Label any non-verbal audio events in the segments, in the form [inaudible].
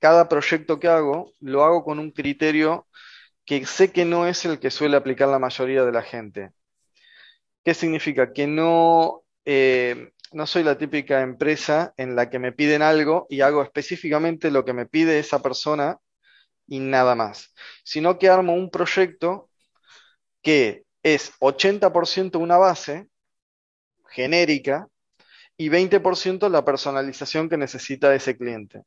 cada proyecto que hago lo hago con un criterio que sé que no es el que suele aplicar la mayoría de la gente. ¿Qué significa? Que no, eh, no soy la típica empresa en la que me piden algo y hago específicamente lo que me pide esa persona y nada más, sino que armo un proyecto que es 80% una base genérica y 20% la personalización que necesita ese cliente.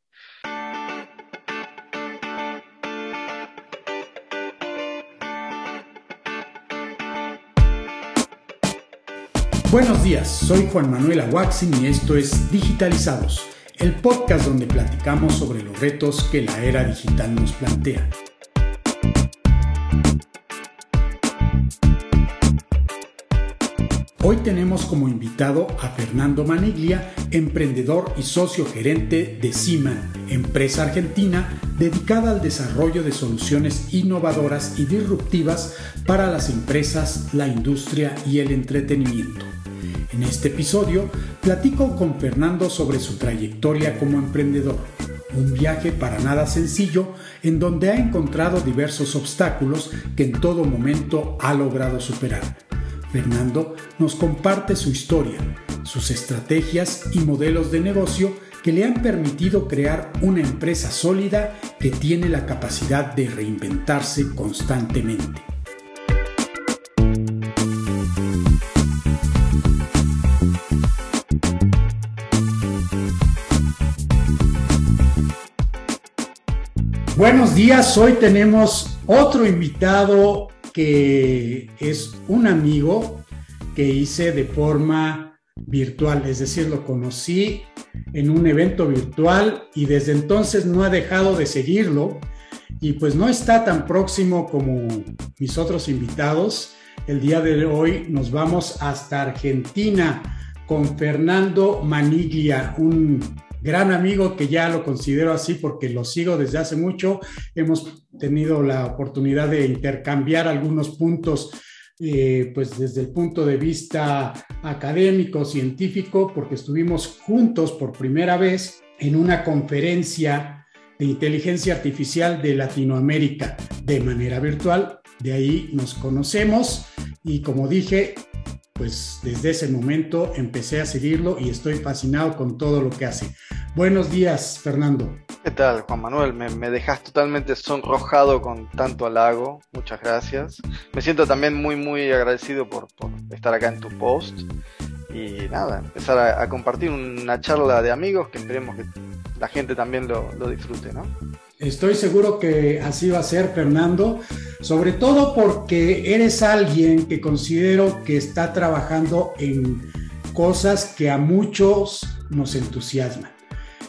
Buenos días, soy Juan Manuel Aguaxin y esto es Digitalizados, el podcast donde platicamos sobre los retos que la era digital nos plantea. Tenemos como invitado a Fernando Maniglia, emprendedor y socio gerente de Siman, empresa argentina dedicada al desarrollo de soluciones innovadoras y disruptivas para las empresas, la industria y el entretenimiento. En este episodio platico con Fernando sobre su trayectoria como emprendedor, un viaje para nada sencillo en donde ha encontrado diversos obstáculos que en todo momento ha logrado superar Fernando nos comparte su historia, sus estrategias y modelos de negocio que le han permitido crear una empresa sólida que tiene la capacidad de reinventarse constantemente. Buenos días, hoy tenemos otro invitado que es un amigo que hice de forma virtual, es decir, lo conocí en un evento virtual y desde entonces no ha dejado de seguirlo y pues no está tan próximo como mis otros invitados. El día de hoy nos vamos hasta Argentina con Fernando Maniglia, un gran amigo que ya lo considero así porque lo sigo desde hace mucho. Hemos tenido la oportunidad de intercambiar algunos puntos, eh, pues desde el punto de vista académico, científico, porque estuvimos juntos por primera vez en una conferencia de inteligencia artificial de Latinoamérica de manera virtual. De ahí nos conocemos y como dije, pues desde ese momento empecé a seguirlo y estoy fascinado con todo lo que hace. Buenos días, Fernando. ¿Qué tal, Juan Manuel? Me, dejas totalmente sonrojado con tanto halago. Muchas gracias. Me siento también muy, muy agradecido por, estar acá en tu post. Y nada, empezar a, compartir una charla de amigos que esperemos que la gente también lo, lo disfrute, ¿no? Estoy seguro que así va a ser, Fernando, sobre todo porque eres alguien que considero que está trabajando en cosas que a muchos nos entusiasman.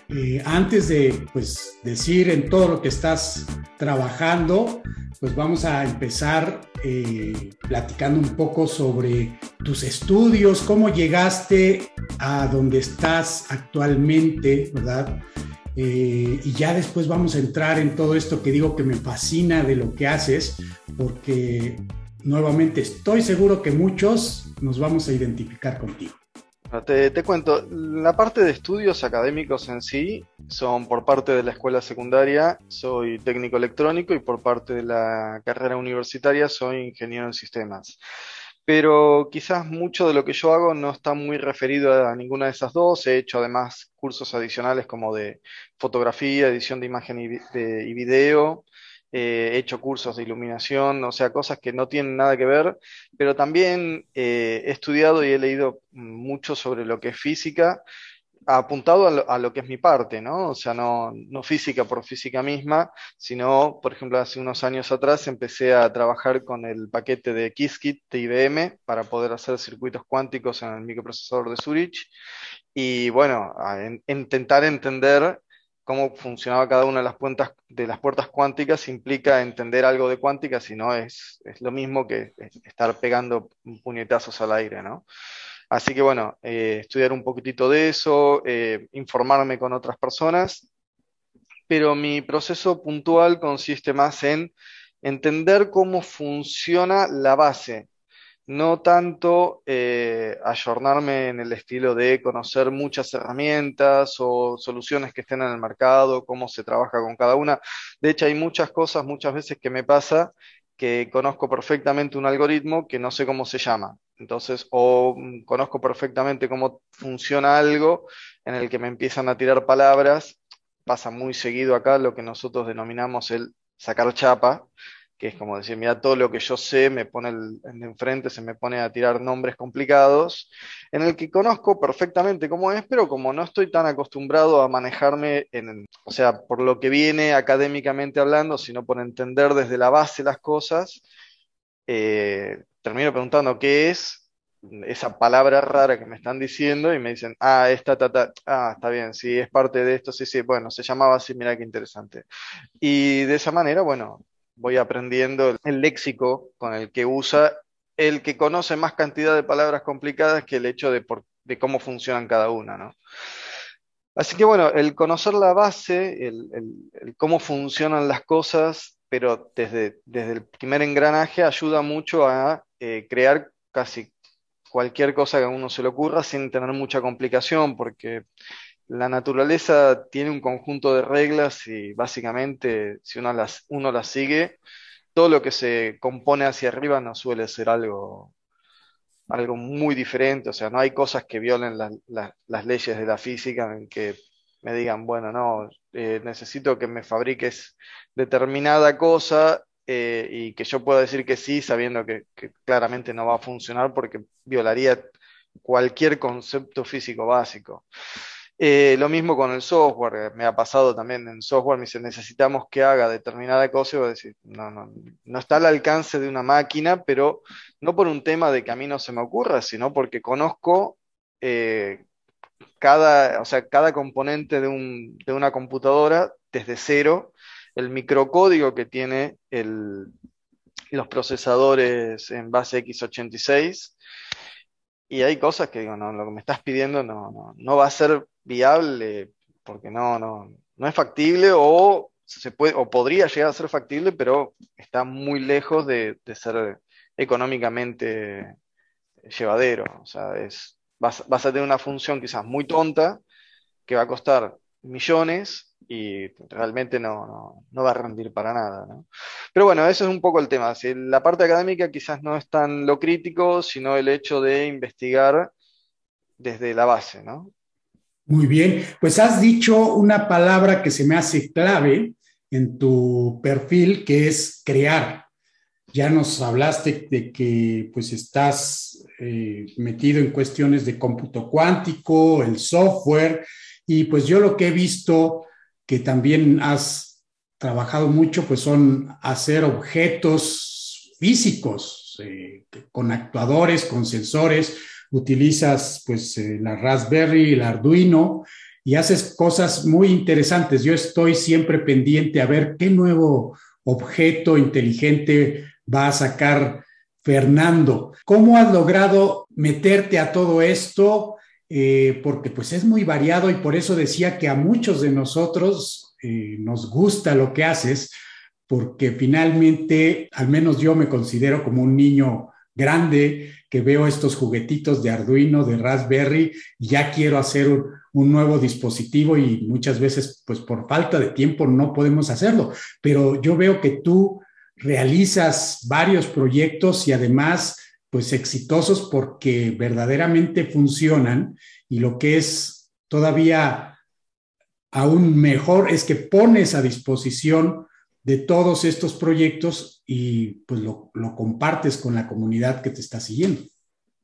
Eh, antes de pues, decir en todo lo que estás trabajando, pues vamos a empezar eh, platicando un poco sobre tus estudios, cómo llegaste a donde estás actualmente, ¿verdad? Eh, y ya después vamos a entrar en todo esto que digo que me fascina de lo que haces, porque nuevamente estoy seguro que muchos nos vamos a identificar contigo. Te, te, cuento, la parte de estudios académicos en sí son por parte de la escuela secundaria, soy técnico electrónico y por parte de la carrera universitaria soy ingeniero en sistemas pero quizás mucho de lo que yo hago no está muy referido a ninguna de esas dos. He hecho además cursos adicionales como de fotografía, edición de imagen y, video. Eh, he hecho cursos de iluminación, o sea, cosas que no tienen nada que ver, pero también eh, he estudiado y he leído mucho sobre lo que es física apuntado a lo, que es mi parte, ¿no? O sea, no, física por física misma, sino, por ejemplo, hace unos años atrás empecé a trabajar con el paquete de Qiskit de IBM para poder hacer circuitos cuánticos en el microprocesador de Zurich y, bueno, intentar entender cómo funcionaba cada una de las, puertas, de las puertas cuánticas implica entender algo de cuántica, si no es, es lo mismo que estar pegando puñetazos al aire, ¿no? Así que bueno, eh, estudiar un poquitito de eso, eh, informarme con otras personas, pero mi proceso puntual consiste más en entender cómo funciona la base. no tanto eh, ayornarme en el estilo de conocer muchas herramientas o soluciones que estén en el mercado, cómo se trabaja con cada una. De hecho, hay muchas cosas, muchas veces que me pasa que conozco perfectamente un algoritmo que no sé cómo se llama. Entonces, o mm, conozco perfectamente cómo funciona algo en el que me empiezan a tirar palabras. Pasa muy seguido acá lo que nosotros denominamos el sacar chapa, que es como decir, mira, todo lo que yo sé me pone en enfrente, se me pone a tirar nombres complicados, en el que conozco perfectamente cómo es, pero como no estoy tan acostumbrado a manejarme en, o sea, por lo que viene académicamente hablando, sino por entender desde la base las cosas, eh, termino preguntando qué es esa palabra rara que me están diciendo y me dicen, ah, esta, ta, ah, está bien, sí, es parte de esto, sí, sí, bueno, se llamaba así, mira qué interesante. Y de esa manera, bueno, voy aprendiendo el léxico con el que usa el que conoce más cantidad de palabras complicadas que el hecho de, de cómo funcionan cada una, ¿no? Así que bueno, el conocer la base, el, cómo funcionan las cosas, pero desde, desde, el primer engranaje ayuda mucho a eh, crear casi cualquier cosa que a uno se le ocurra sin tener mucha complicación, porque la naturaleza tiene un conjunto de reglas y básicamente si uno las, uno las sigue, todo lo que se compone hacia arriba no suele ser algo, algo muy diferente, o sea, no hay cosas que violen las leyes de la física en que me digan, bueno, no, eh, necesito que me fabriques determinada cosa eh, y que yo pueda decir que sí, sabiendo que, que, claramente no va a funcionar porque violaría cualquier concepto físico básico. Eh, lo mismo con el software, me ha pasado también en software, me dice, necesitamos que haga determinada cosa, y voy a decir, no, no, no está al alcance de una máquina, pero no por un tema de que a mí no se me ocurra, sino porque conozco eh, cada, o sea, cada componente de, un, de una computadora desde cero, el microcódigo que tiene el, los procesadores en base x86, y hay cosas que digo, no, lo que me estás pidiendo no, no, no va a ser viable porque no, no, no es factible o se puede, o podría llegar a ser factible, pero está muy lejos de, ser económicamente llevadero. O sea, es, vas, vas, a tener una función quizás muy tonta que va a costar millones y realmente no, va a rendir para nada. Pero bueno, eso es un poco el tema. la parte académica quizás no es tan lo crítico, sino el hecho de investigar desde la base, ¿no? Muy bien, pues has dicho una palabra que se me hace clave en tu perfil, que es crear. Ya nos hablaste de que pues estás eh, metido en cuestiones de cómputo cuántico, el software, y pues yo lo que he visto que también has trabajado mucho, pues son hacer objetos físicos, eh, con actuadores, con sensores, utilizas pues eh, la Raspberry, el Arduino y haces cosas muy interesantes. Yo estoy siempre pendiente a ver qué nuevo objeto inteligente va a sacar Fernando. ¿Cómo has logrado meterte a todo esto? Eh, porque pues es muy variado y por eso decía que a muchos de nosotros eh, nos gusta lo que haces, porque finalmente, al menos yo me considero como un niño grande que veo estos juguetitos de Arduino, de Raspberry, y ya quiero hacer un, un, nuevo dispositivo y muchas veces, pues por falta de tiempo no podemos hacerlo. Pero yo veo que tú realizas varios proyectos y además pues exitosos porque verdaderamente funcionan y lo que es todavía aún mejor es que pones a disposición de todos estos proyectos y pues lo, compartes con la comunidad que te está siguiendo.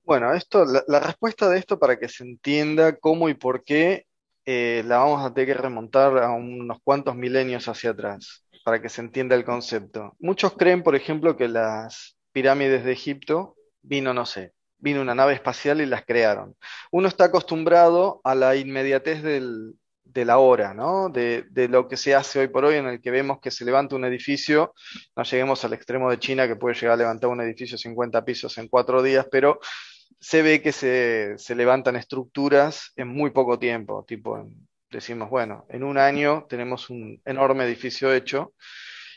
Bueno, esto, la, respuesta de esto para que se entienda cómo y por qué eh, la vamos a tener que remontar a unos cuantos milenios hacia atrás, para que se entienda el concepto. Muchos creen, por ejemplo, que las pirámides de Egipto vino, no sé, vino una nave espacial y las crearon. Uno está acostumbrado a la inmediatez del, de la hora, ¿no? De, de, lo que se hace hoy por hoy, en el que vemos que se levanta un edificio, no lleguemos al extremo de China, que puede llegar a levantar un edificio 50 pisos en cuatro días, pero se ve que se, se levantan estructuras en muy poco tiempo, tipo, decimos, bueno, en un año tenemos un enorme edificio hecho,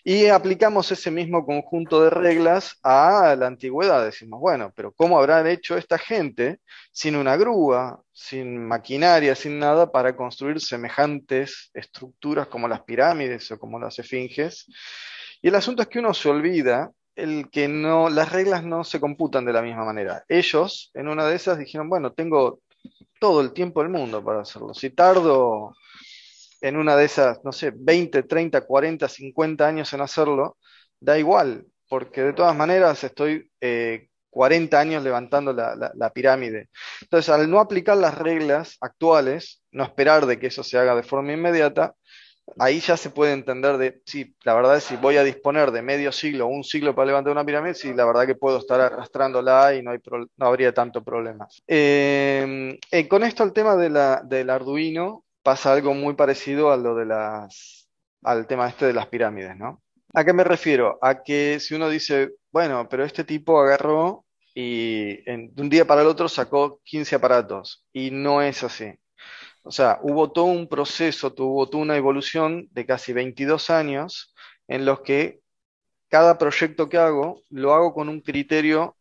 Y aplicamos ese mismo conjunto de reglas a la antigüedad. Decimos, bueno, pero ¿cómo habrán hecho esta gente sin una grúa, sin maquinaria, sin nada para construir semejantes estructuras como las pirámides o como las esfinges? Y el asunto es que uno se olvida el que no, las reglas no se computan de la misma manera. Ellos, en una de esas, dijeron, bueno, tengo todo el tiempo del mundo para hacerlo. Si tardo en una de esas, no sé, 20, 30, 40, 50 años en hacerlo, da igual, porque de todas maneras estoy 40 eh, años levantando la, pirámide. Entonces, al no aplicar las reglas actuales, no esperar de que eso se haga de forma inmediata, ahí ya se puede entender de, sí, la verdad es si voy a disponer de medio siglo o un siglo para levantar una pirámide, sí, la verdad que puedo estar arrastrándola y no, hay no habría tanto problema. Eh, eh, con esto el tema de la, del Arduino, pasa algo muy parecido a lo de las, al tema este de las pirámides, ¿no? ¿A qué me refiero? A que si uno dice, bueno, pero este tipo agarró y de un día para el otro sacó 15 aparatos y no es así. O sea, hubo todo un proceso, tuvo toda una evolución de casi 22 años en los que cada proyecto que hago lo hago con un criterio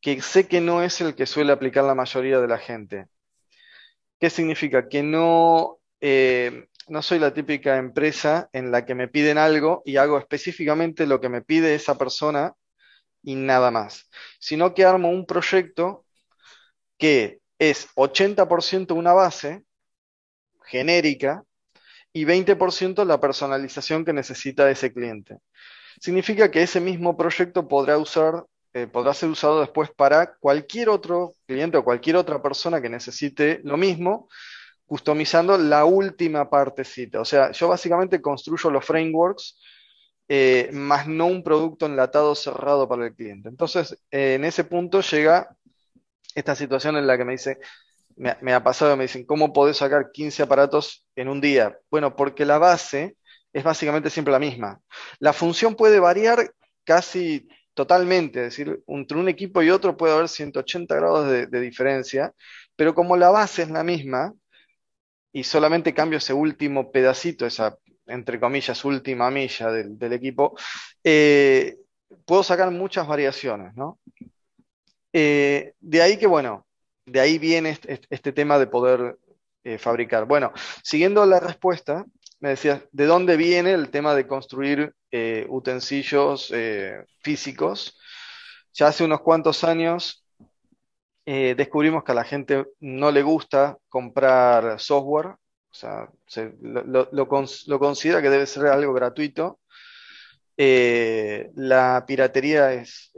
que sé que no es el que suele aplicar la mayoría de la gente. ¿Qué significa? Que no eh, no soy la típica empresa en la que me piden algo y hago específicamente lo que me pide esa persona y nada más, sino que armo un proyecto que es 80% una base genérica y 20% la personalización que necesita ese cliente. Significa que ese mismo proyecto podrá usar eh, podrá ser usado después para cualquier otro cliente o cualquier otra persona que necesite lo mismo, customizando la última partecita. O sea, yo básicamente construyo los frameworks, eh, más no un producto enlatado cerrado para el cliente. Entonces, eh, en ese punto llega esta situación en la que me dice, me, ha pasado, me dicen, ¿cómo podés sacar 15 aparatos en un día? Bueno, porque la base es básicamente siempre la misma. La función puede variar casi totalmente, es decir, entre un equipo y otro puede haber 180 grados de diferencia, pero como la base es la misma, y solamente cambio ese último pedacito, esa, entre comillas, última milla del, equipo, eh, puedo sacar muchas variaciones, ¿no? Eh, de ahí que, bueno, de ahí viene este, tema de poder eh, fabricar. Bueno, siguiendo la respuesta, me decías, ¿de dónde viene el tema de construir utensilios físicos? Ya hace unos cuantos años eh, descubrimos que a la gente no le gusta comprar software, o sea, lo, considera que debe ser algo gratuito. Eh, la piratería es,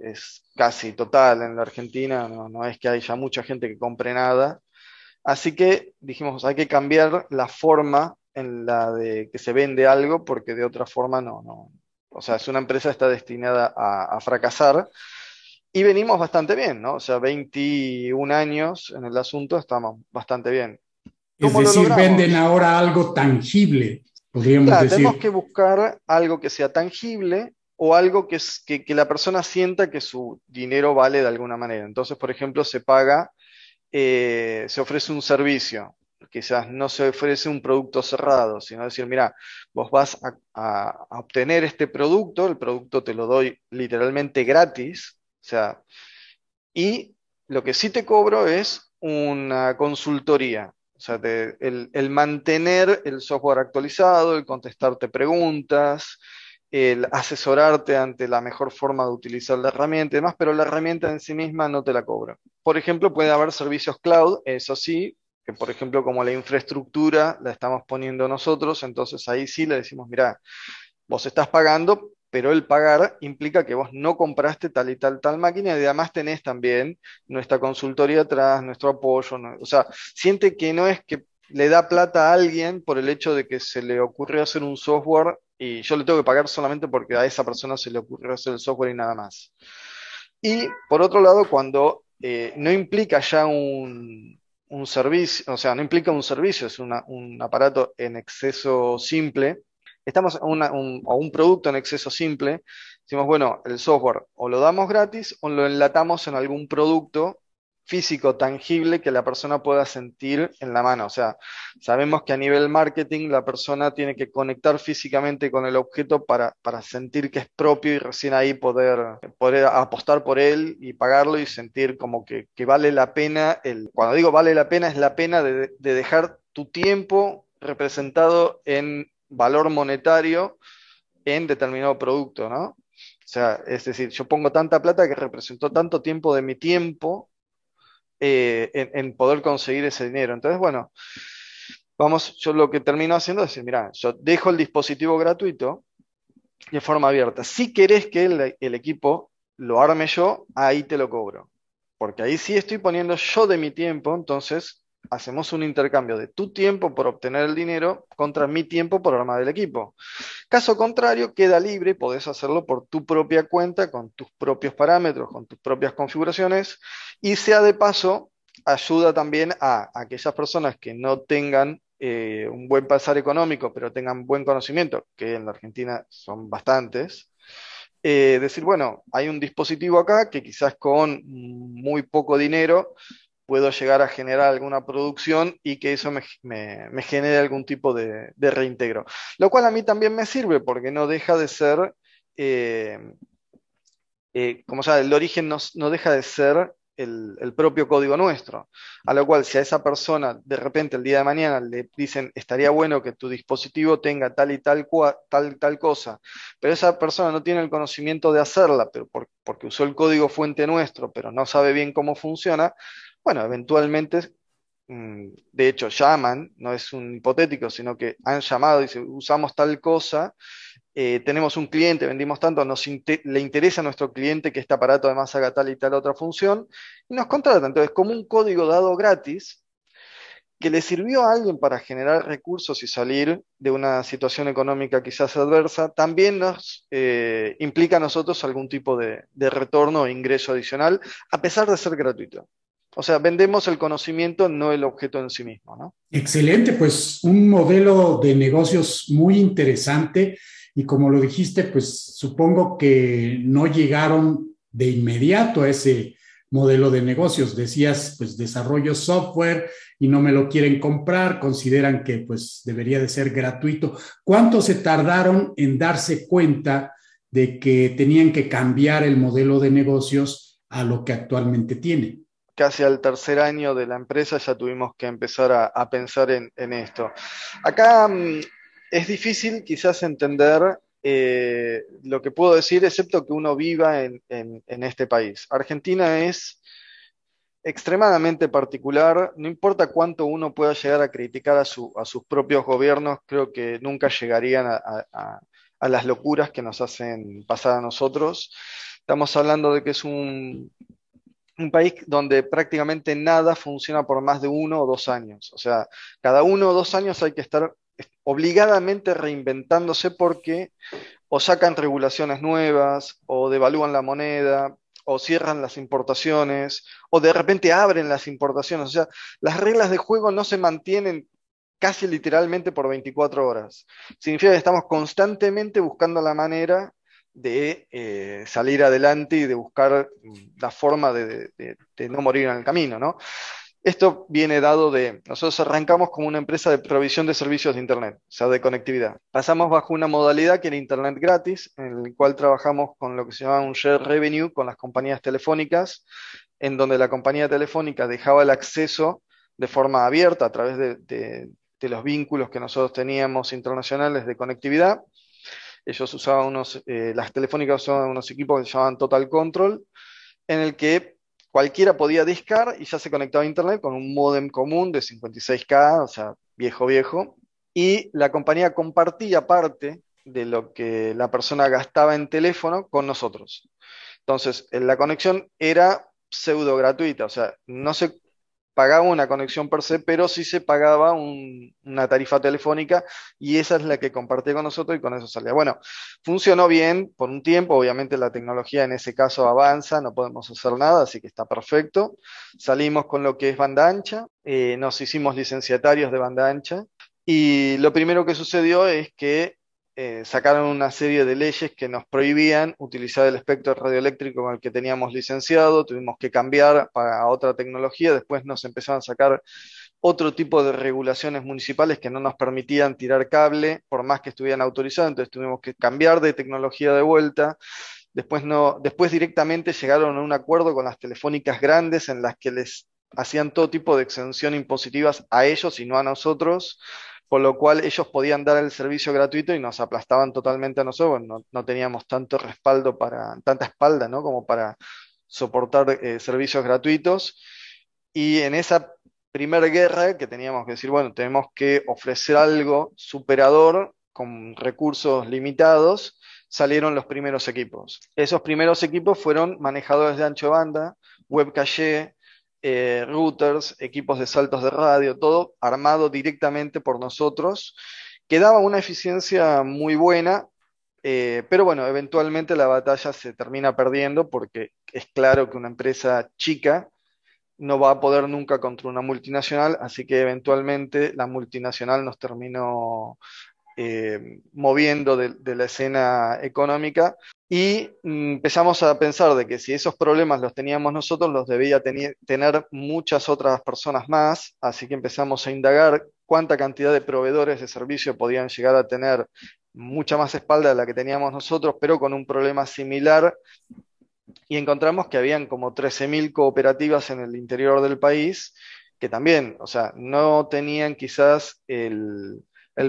casi total en la Argentina, no, es que haya mucha gente que compre nada. Así que dijimos, hay que cambiar la forma en la de que se vende algo, porque de otra forma no, no. O sea, si una empresa está destinada a fracasar, y venimos bastante bien, ¿no? O sea, 21 años en el asunto, estamos bastante bien. Es decir, venden ahora algo tangible, podríamos claro, decir. Tenemos que buscar algo que sea tangible o algo que, que, que, la persona sienta que su dinero vale de alguna manera. Entonces, por ejemplo, se paga, eh, se ofrece un servicio. Quizás no se ofrece un producto cerrado, sino decir, mira, vos vas a, a obtener este producto, el producto te lo doy literalmente gratis, o sea, y lo que sí te cobro es una consultoría. O sea, el, mantener el software actualizado, el contestarte preguntas, el asesorarte ante la mejor forma de utilizar la herramienta y demás, pero la herramienta en sí misma no te la cobra. Por ejemplo, puede haber servicios cloud, eso sí, que por ejemplo como la infraestructura la estamos poniendo nosotros, entonces ahí sí le decimos, mira, vos estás pagando, pero el pagar implica que vos no compraste tal y tal, tal máquina y además tenés también nuestra consultoría atrás, nuestro apoyo, o sea, siente que no es que le da plata a alguien por el hecho de que se le ocurrió hacer un software y yo le tengo que pagar solamente porque a esa persona se le ocurrió hacer el software y nada más. Y por otro lado, cuando eh, no implica ya un, un, servicio, o sea, no implica un servicio, es un aparato en exceso simple, estamos a, un, producto en exceso simple, decimos, bueno, el software o lo damos gratis o lo enlatamos en algún producto físico, tangible, que la persona pueda sentir en la mano. O sea, sabemos que a nivel marketing la persona tiene que conectar físicamente con el objeto para, sentir que es propio y recién ahí poder, poder apostar por él y pagarlo y sentir como que, vale la pena. El, cuando digo vale la pena, es la pena de dejar tu tiempo representado en valor monetario en determinado producto, ¿no? O sea, es decir, yo pongo tanta plata que representó tanto tiempo de mi tiempo eh, en, poder conseguir ese dinero. Entonces, bueno, vamos, yo lo que termino haciendo es decir, mira, yo dejo el dispositivo gratuito de forma abierta. Si querés que el, el equipo lo arme yo, ahí te lo cobro. Porque ahí sí estoy poniendo yo de mi tiempo, entonces hacemos un intercambio de tu tiempo por obtener el dinero contra mi tiempo por armar el equipo. Caso contrario, queda libre, podés hacerlo por tu propia cuenta, con tus propios parámetros, con tus propias configuraciones, y sea de paso, ayuda también a, aquellas personas que no tengan eh, un buen pasar económico, pero tengan buen conocimiento, que en la Argentina son bastantes, eh, decir, bueno, hay un dispositivo acá que quizás con muy poco dinero puedo llegar a generar alguna producción y que eso me, genere algún tipo de, reintegro. Lo cual a mí también me sirve porque no deja de ser, eh, eh, como sabe, el origen no, deja de ser el, propio código nuestro. A lo cual si a esa persona de repente el día de mañana le dicen estaría bueno que tu dispositivo tenga tal y tal, tal, tal cosa, pero esa persona no tiene el conocimiento de hacerla, pero porque usó el código fuente nuestro, pero no sabe bien cómo funciona, bueno, eventualmente, mm, de hecho, llaman, no es un hipotético, sino que han llamado y dicen, usamos tal cosa, eh, tenemos un cliente, vendimos tanto, nos le interesa a nuestro cliente que este aparato además haga tal y tal otra función, y nos contratan. Entonces, como un código dado gratis, que le sirvió a alguien para generar recursos y salir de una situación económica quizás adversa, también nos eh, implica a nosotros algún tipo de, de retorno o ingreso adicional, a pesar de ser gratuito. O sea, vendemos el conocimiento, no el objeto en sí mismo, ¿no? Excelente, pues un modelo de negocios muy interesante y como lo dijiste, pues supongo que no llegaron de inmediato a ese modelo de negocios. Decías, pues desarrollo software y no me lo quieren comprar, consideran que pues debería de ser gratuito. ¿Cuánto se tardaron en darse cuenta de que tenían que cambiar el modelo de negocios a lo que actualmente tienen? Casi al tercer año de la empresa ya tuvimos que empezar a, pensar en, esto. Acá mm, es difícil quizás entender eh, lo que puedo decir, excepto que uno viva en, este país. Argentina es extremadamente particular, no importa cuánto uno pueda llegar a criticar a, sus propios gobiernos, creo que nunca llegarían a, las locuras que nos hacen pasar a nosotros. Estamos hablando de que es un, un país donde prácticamente nada funciona por más de uno o dos años. O sea, cada uno o dos años hay que estar obligadamente reinventándose porque o sacan regulaciones nuevas, o devalúan la moneda, o cierran las importaciones, o de repente abren las importaciones. O sea, las reglas de juego no se mantienen casi literalmente por 24 horas. Significa que estamos constantemente buscando la manera de eh, salir adelante y de buscar la forma de, no morir en el camino, ¿no? Esto viene dado de, nosotros arrancamos como una empresa de provisión de servicios de Internet, o sea, de conectividad. Pasamos bajo una modalidad que era Internet gratis, en el cual trabajamos con lo que se llama un share revenue con las compañías telefónicas, en donde la compañía telefónica dejaba el acceso de forma abierta a través de los vínculos que nosotros teníamos internacionales de conectividad ellos usaban unos, eh, las telefónicas usaban unos equipos que se llamaban Total Control, en el que cualquiera podía discar y ya se conectaba a Internet con un modem común de 56K, o sea, viejo, viejo, y la compañía compartía parte de lo que la persona gastaba en teléfono con nosotros. Entonces, la conexión era pseudo gratuita, o sea, no se pagaba una conexión per se, pero sí se pagaba una tarifa telefónica y esa es la que compartía con nosotros y con eso salía. Bueno, funcionó bien por un tiempo, obviamente la tecnología en ese caso avanza, no podemos hacer nada, así que está perfecto. Salimos con lo que es banda ancha, eh, nos hicimos licenciatarios de banda ancha y lo primero que sucedió es que eh, sacaron una serie de leyes que nos prohibían utilizar el espectro radioeléctrico con el que teníamos licenciado, tuvimos que cambiar para otra tecnología, después nos empezaron a sacar otro tipo de regulaciones municipales que no nos permitían tirar cable por más que estuvieran autorizados, entonces tuvimos que cambiar de tecnología de vuelta. Después, no, después directamente llegaron a un acuerdo con las telefónicas grandes en las que les hacían todo tipo de exención impositivas a ellos y no a nosotros, por lo cual ellos podían dar el servicio gratuito y nos aplastaban totalmente a nosotros, no, teníamos tanto respaldo para, tanta espalda, ¿no? Como para soportar eh, servicios gratuitos. Y en esa primera guerra que teníamos que decir, bueno, tenemos que ofrecer algo superador con recursos limitados, salieron los primeros equipos. Esos primeros equipos fueron manejadores de ancho banda, web caché, eh, routers, equipos de saltos de radio, todo armado directamente por nosotros, que daba una eficiencia muy buena, eh, pero bueno, eventualmente la batalla se termina perdiendo porque es claro que una empresa chica no va a poder nunca contra una multinacional, así que eventualmente la multinacional nos terminó eh, moviendo de, la escena económica y mm, empezamos a pensar de que si esos problemas los teníamos nosotros, los debía tener muchas otras personas más, así que empezamos a indagar cuánta cantidad de proveedores de servicio podían llegar a tener mucha más espalda de la que teníamos nosotros, pero con un problema similar. Y encontramos que habían como 13.000 cooperativas en el interior del país que también, o sea, no tenían quizás el,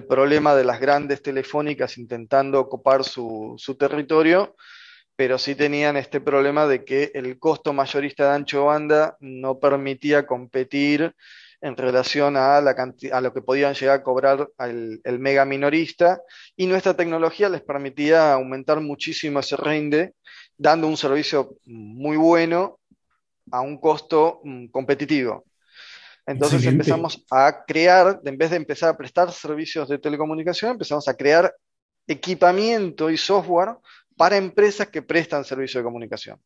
problema de las grandes telefónicas intentando ocupar su, su, territorio, pero sí tenían este problema de que el costo mayorista de ancho banda no permitía competir en relación a, la a lo que podían llegar a cobrar el, el, mega minorista, y nuestra tecnología les permitía aumentar muchísimo ese rinde dando un servicio muy bueno a un costo mm, competitivo. Entonces empezamos a crear, en vez de empezar a prestar servicios de telecomunicación, empezamos a crear equipamiento y software para empresas que prestan servicio de comunicación.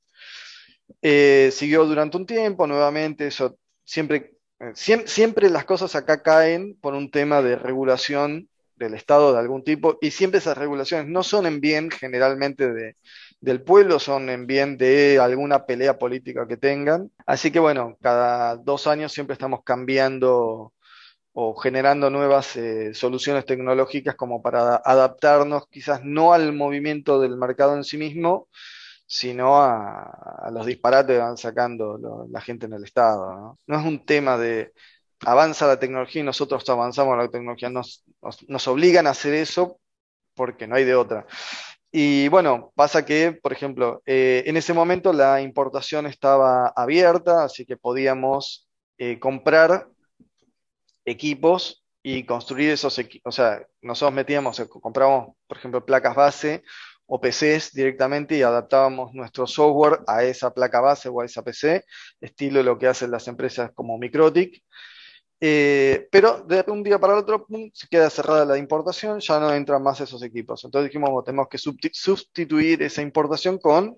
Eh, siguió durante un tiempo, nuevamente, eso siempre, eh, siempre las cosas acá caen por un tema de regulación del Estado de algún tipo, y siempre esas regulaciones no son en bien generalmente de, del pueblo, son en bien de alguna pelea política que tengan. Así que bueno, cada dos años siempre estamos cambiando o generando nuevas eh, soluciones tecnológicas como para adaptarnos quizás no al movimiento del mercado en sí mismo, sino a, los disparates que van sacando la gente en el Estado. ¿no? es un tema de avanza la tecnología y nosotros avanzamos la tecnología, nos, nos obligan a hacer eso porque no hay de otra. Y bueno, pasa que, por ejemplo, eh, en ese momento la importación estaba abierta, así que podíamos eh, comprar equipos y construir esos equipos. O sea, nosotros metíamos, eh, comprábamos, por ejemplo, placas base o PCs directamente y adaptábamos nuestro software a esa placa base o a esa PC, estilo lo que hacen las empresas como Microtic. Eh, pero de un día para el otro se queda cerrada la importación, ya no entran más esos equipos. Entonces dijimos, tenemos que sustituir esa importación con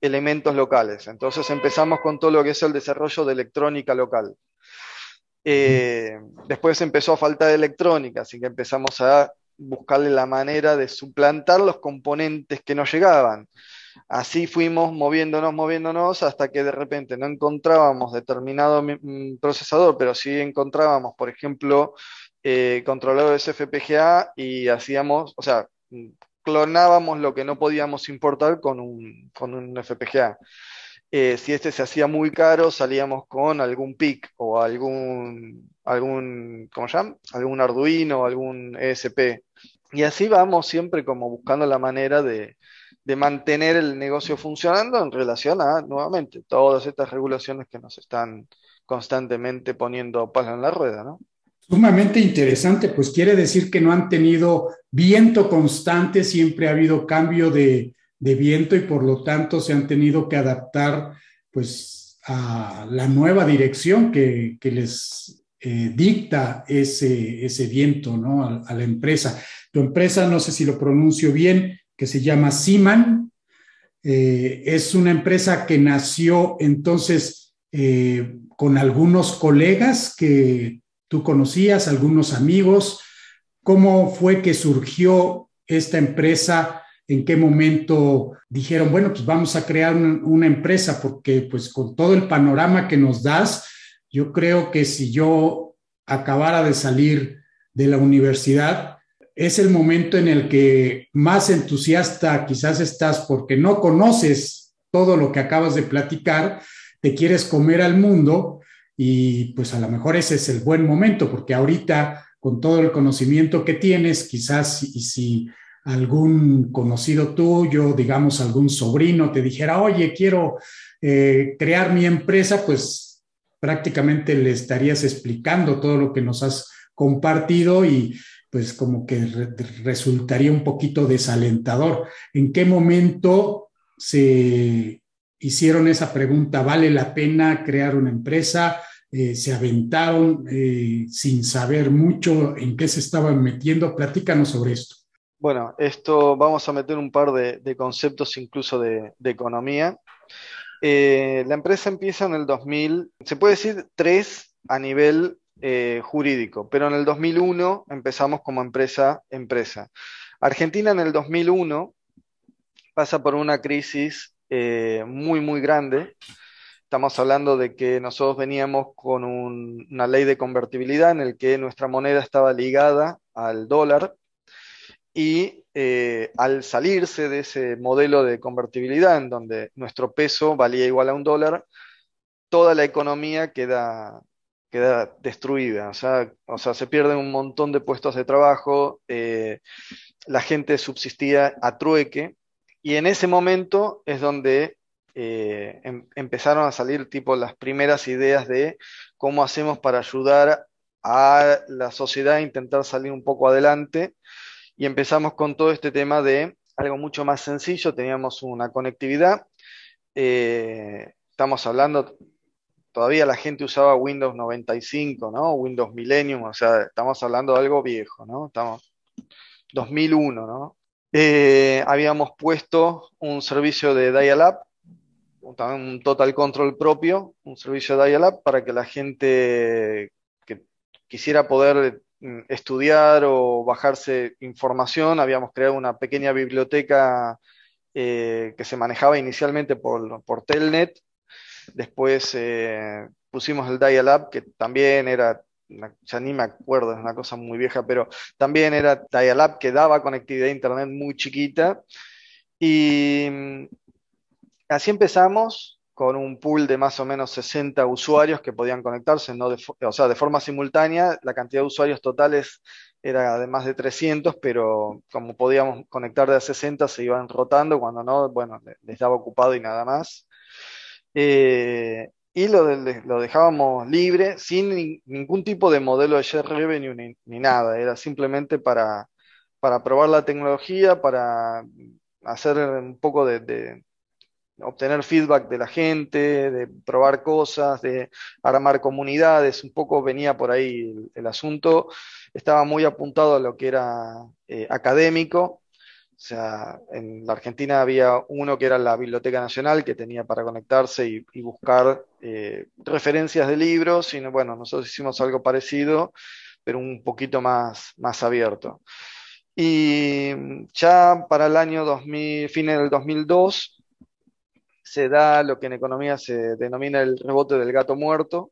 elementos locales. Entonces empezamos con todo lo que es el desarrollo de electrónica local. Eh, después empezó a faltar electrónica, así que empezamos a buscarle la manera de suplantar los componentes que nos llegaban. Así fuimos moviéndonos, moviéndonos, hasta que de repente no encontrábamos determinado mm, procesador, pero sí encontrábamos, por ejemplo, eh, controladores FPGA y hacíamos, o sea, clonábamos lo que no podíamos importar con un, con un FPGA. Eh, si este se hacía muy caro, salíamos con algún PIC o algún, algún, ¿cómo se llama? Algún Arduino, algún ESP. Y así vamos siempre como buscando la manera de, de mantener el negocio funcionando en relación a, nuevamente, todas estas regulaciones que nos están constantemente poniendo palos en la rueda, ¿no? Sumamente interesante, pues quiere decir que no han tenido viento constante, siempre ha habido cambio de, viento y por lo tanto se han tenido que adaptar pues a la nueva dirección que, les eh, dicta ese, ese viento, ¿no? A, a, la empresa. Tu empresa, no sé si lo pronuncio bien, que se llama Siman. Eh, es una empresa que nació entonces eh, con algunos colegas que tú conocías, algunos amigos. ¿Cómo fue que surgió esta empresa? ¿En qué momento dijeron, bueno, pues vamos a crear una, empresa? Porque pues con todo el panorama que nos das, yo creo que si yo acabara de salir de la universidad, es el momento en el que más entusiasta quizás estás porque no conoces todo lo que acabas de platicar, te quieres comer al mundo y pues a lo mejor ese es el buen momento porque ahorita con todo el conocimiento que tienes, quizás y si algún conocido tuyo, digamos algún sobrino, te dijera, oye, quiero eh, crear mi empresa, pues prácticamente le estarías explicando todo lo que nos has compartido y pues como que resultaría un poquito desalentador. ¿En qué momento se hicieron esa pregunta? ¿Vale la pena crear una empresa? Eh, se aventaron eh, sin saber mucho en qué se estaban metiendo. Platícanos sobre esto. Bueno, esto vamos a meter un par de, conceptos incluso de, economía. Eh, la empresa empieza en el 2000, se puede decir tres a nivel eh, jurídico, pero en el 2001 empezamos como empresa empresa. Argentina en el 2001 pasa por una crisis eh, muy, muy grande. Estamos hablando de que nosotros veníamos con una ley de convertibilidad en el que nuestra moneda estaba ligada al dólar y eh, al salirse de ese modelo de convertibilidad en donde nuestro peso valía igual a un dólar, toda la economía queda, queda destruida, o sea, o sea, se pierden un montón de puestos de trabajo, eh, la gente subsistía a trueque, y en ese momento es donde eh, em, empezaron a salir tipo las primeras ideas de cómo hacemos para ayudar a la sociedad a intentar salir un poco adelante y empezamos con todo este tema de algo mucho más sencillo, teníamos una conectividad, eh, estamos hablando, todavía la gente usaba Windows 95, ¿no? Windows Millennium, o sea, estamos hablando de algo viejo, ¿no? Estamos 2001, ¿no? Eh, habíamos puesto un servicio de dial-up, un total control propio, un servicio de dial-up para que la gente que quisiera poder Mm, estudiar o bajarse información. Habíamos creado una pequeña biblioteca eh, que se manejaba inicialmente por, por Telnet. Después eh, pusimos el Dial-Up, que también era, ya ni me acuerdo, es una cosa muy vieja, pero también era Dial-Up que daba conectividad a Internet muy chiquita. Y mm, así empezamos con un pool de más o menos 60 usuarios que podían conectarse, no o sea, de forma simultánea. La cantidad de usuarios totales era de más de 300, pero como podíamos conectar de a 60 se iban rotando, cuando no, bueno, les daba ocupado y nada más. Eh, y lo, lo, dejábamos libre, sin ningún tipo de modelo de share revenue ni, nada, era simplemente para, para probar la tecnología, para hacer un poco de obtener feedback de la gente, de probar cosas, de armar comunidades, un poco venía por ahí el, asunto, estaba muy apuntado a lo que era eh, académico, o sea, en la Argentina había uno que era la Biblioteca Nacional, que tenía para conectarse y, buscar eh, referencias de libros, y bueno, nosotros hicimos algo parecido, pero un poquito más, más abierto. Y ya para el año 2000, fines del 2002, se da lo que en economía se denomina el rebote del gato muerto,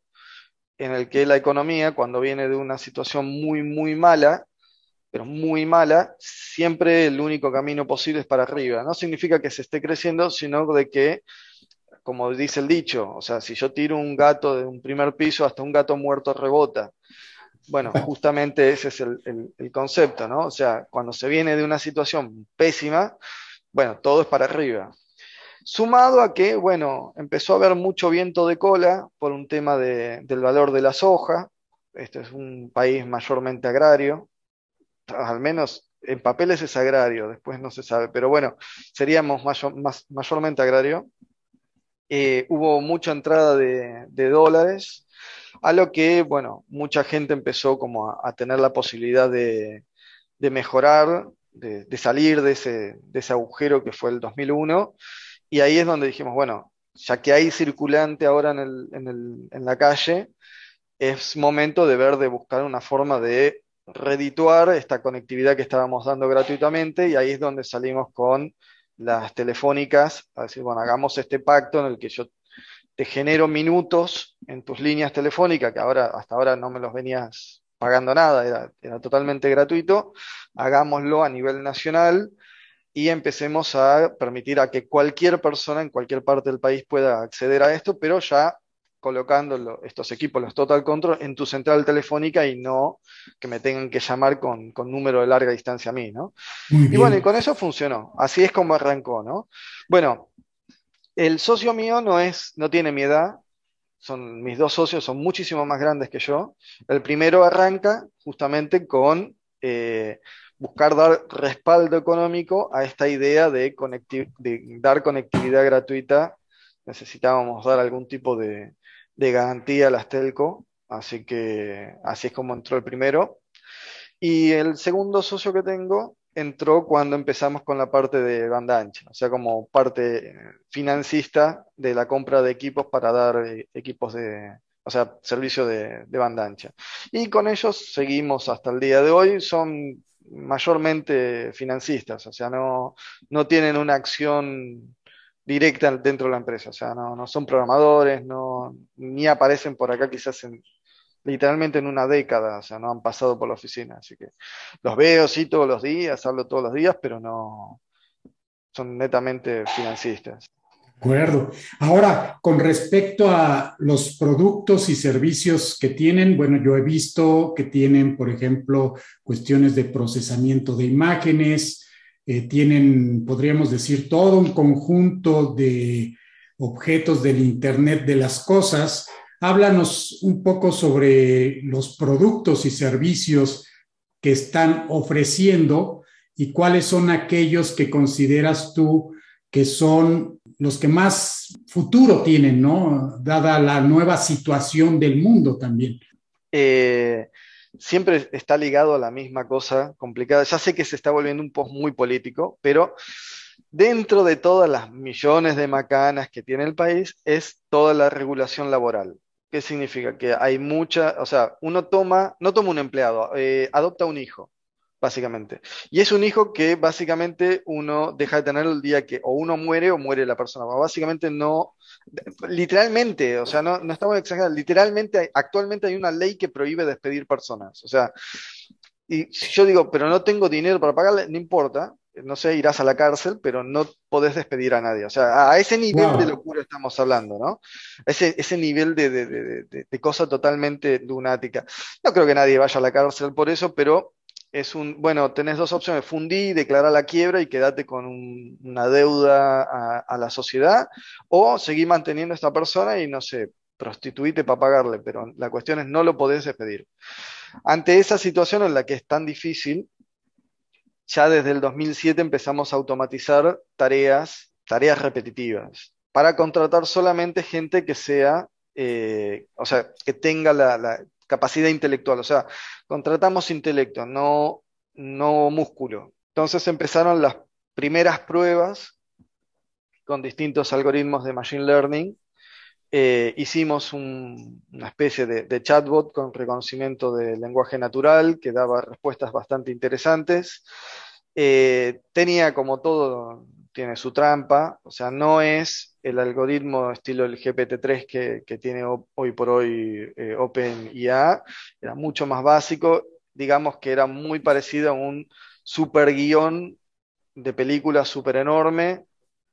en el que la economía, cuando viene de una situación muy, muy mala, pero muy mala, siempre el único camino posible es para arriba. No significa que se esté creciendo, sino de que, como dice el dicho, o sea, si yo tiro un gato de un primer piso, hasta un gato muerto rebota. Bueno, justamente ese es el, el concepto, ¿no? O sea, cuando se viene de una situación pésima, bueno, todo es para arriba. Sumado a que, bueno, empezó a haber mucho viento de cola por un tema del valor de la soja. Este es un país mayormente agrario, al menos en papeles es agrario, después no se sabe, pero bueno, seríamos mayormente agrario. Eh, hubo mucha entrada de, dólares, a lo que, bueno, mucha gente empezó como a, tener la posibilidad de, mejorar, de, salir de ese agujero que fue el 2001 y ahí es donde dijimos, bueno, ya que hay circulante ahora en, la calle, es momento de ver, de buscar una forma de redituar esta conectividad que estábamos dando gratuitamente y ahí es donde salimos con las telefónicas, a decir, bueno, hagamos este pacto en el que yo te genero minutos en tus líneas telefónicas, que ahora hasta ahora no me los venías pagando nada, era, era totalmente gratuito, hagámoslo a nivel nacional y empecemos a permitir a que cualquier persona en cualquier parte del país pueda acceder a esto, pero ya colocando estos equipos, los Total Control, en tu central telefónica y no que me tengan que llamar con, número de larga distancia a mí, ¿no? Y bueno, y con eso funcionó. Así es como arrancó, ¿no? Bueno, el socio mío no es, no tiene mi edad, son mis dos socios son muchísimo más grandes que yo. El primero arranca justamente con eh, buscar dar respaldo económico a esta idea de, de dar conectividad gratuita. Necesitábamos dar algún tipo de, de garantía a las telco, así que así es como entró el primero. Y el segundo socio que tengo entró cuando empezamos con la parte de banda ancha, o sea, como parte financista de la compra de equipos para dar eh, equipos de, o sea, servicio de, de banda ancha. Y con ellos seguimos hasta el día de hoy, son mayormente financistas, o sea, no, no tienen una acción directa dentro de la empresa, o sea, no, no son programadores, no, ni aparecen por acá quizás en, literalmente en una década, o sea, no han pasado por la oficina, así que los veo sí todos los días, hablo todos los días, pero no son netamente financistas. De acuerdo. Ahora, con respecto a los productos y servicios que tienen, bueno, yo he visto que tienen, por ejemplo, cuestiones de procesamiento de imágenes, eh, tienen, podríamos decir, todo un conjunto de objetos del Internet de las Cosas. Háblanos un poco sobre los productos y servicios que están ofreciendo y cuáles son aquellos que consideras tú que son los que más futuro tienen, ¿no? Dada la nueva situación del mundo también. Eh, siempre está ligado a la misma cosa complicada. Ya sé que se está volviendo un post muy político, pero dentro de todas las millones de macanas que tiene el país es toda la regulación laboral. ¿Qué significa? Que hay mucha, o sea, uno toma, no toma un empleado, eh, adopta un hijo, básicamente. Y es un hijo que básicamente uno deja de tener el día que o uno muere o muere la persona. Básicamente no, literalmente, o sea, no, no estamos exagerando, literalmente actualmente hay una ley que prohíbe despedir personas. O sea, y yo digo, pero no tengo dinero para pagarle, no importa, no sé, irás a la cárcel, pero no podés despedir a nadie. O sea, a ese nivel de locura estamos hablando, ¿no? Ese, ese nivel de, de, de, de, cosa totalmente lunática. No creo que nadie vaya a la cárcel por eso, pero es un, bueno, tenés dos opciones, fundí, declarar la quiebra y quedate con una deuda a, la sociedad, o seguir manteniendo a esta persona y, no sé, prostituite para pagarle, pero la cuestión es no lo podés despedir. Ante esa situación en la que es tan difícil, ya desde el 2007 empezamos a automatizar tareas, tareas repetitivas, para contratar solamente gente que sea, eh, o sea, que tenga la, capacidad intelectual, o sea, contratamos intelecto, no, no músculo. Entonces empezaron las primeras pruebas con distintos algoritmos de Machine Learning. Eh, hicimos una especie de, chatbot con reconocimiento de lenguaje natural que daba respuestas bastante interesantes. Eh, tenía como todo, tiene su trampa, o sea, no es el algoritmo estilo el GPT-3 que, tiene hoy por hoy eh, OpenIA, era mucho más básico, digamos que era muy parecido a un super guion de película súper enorme,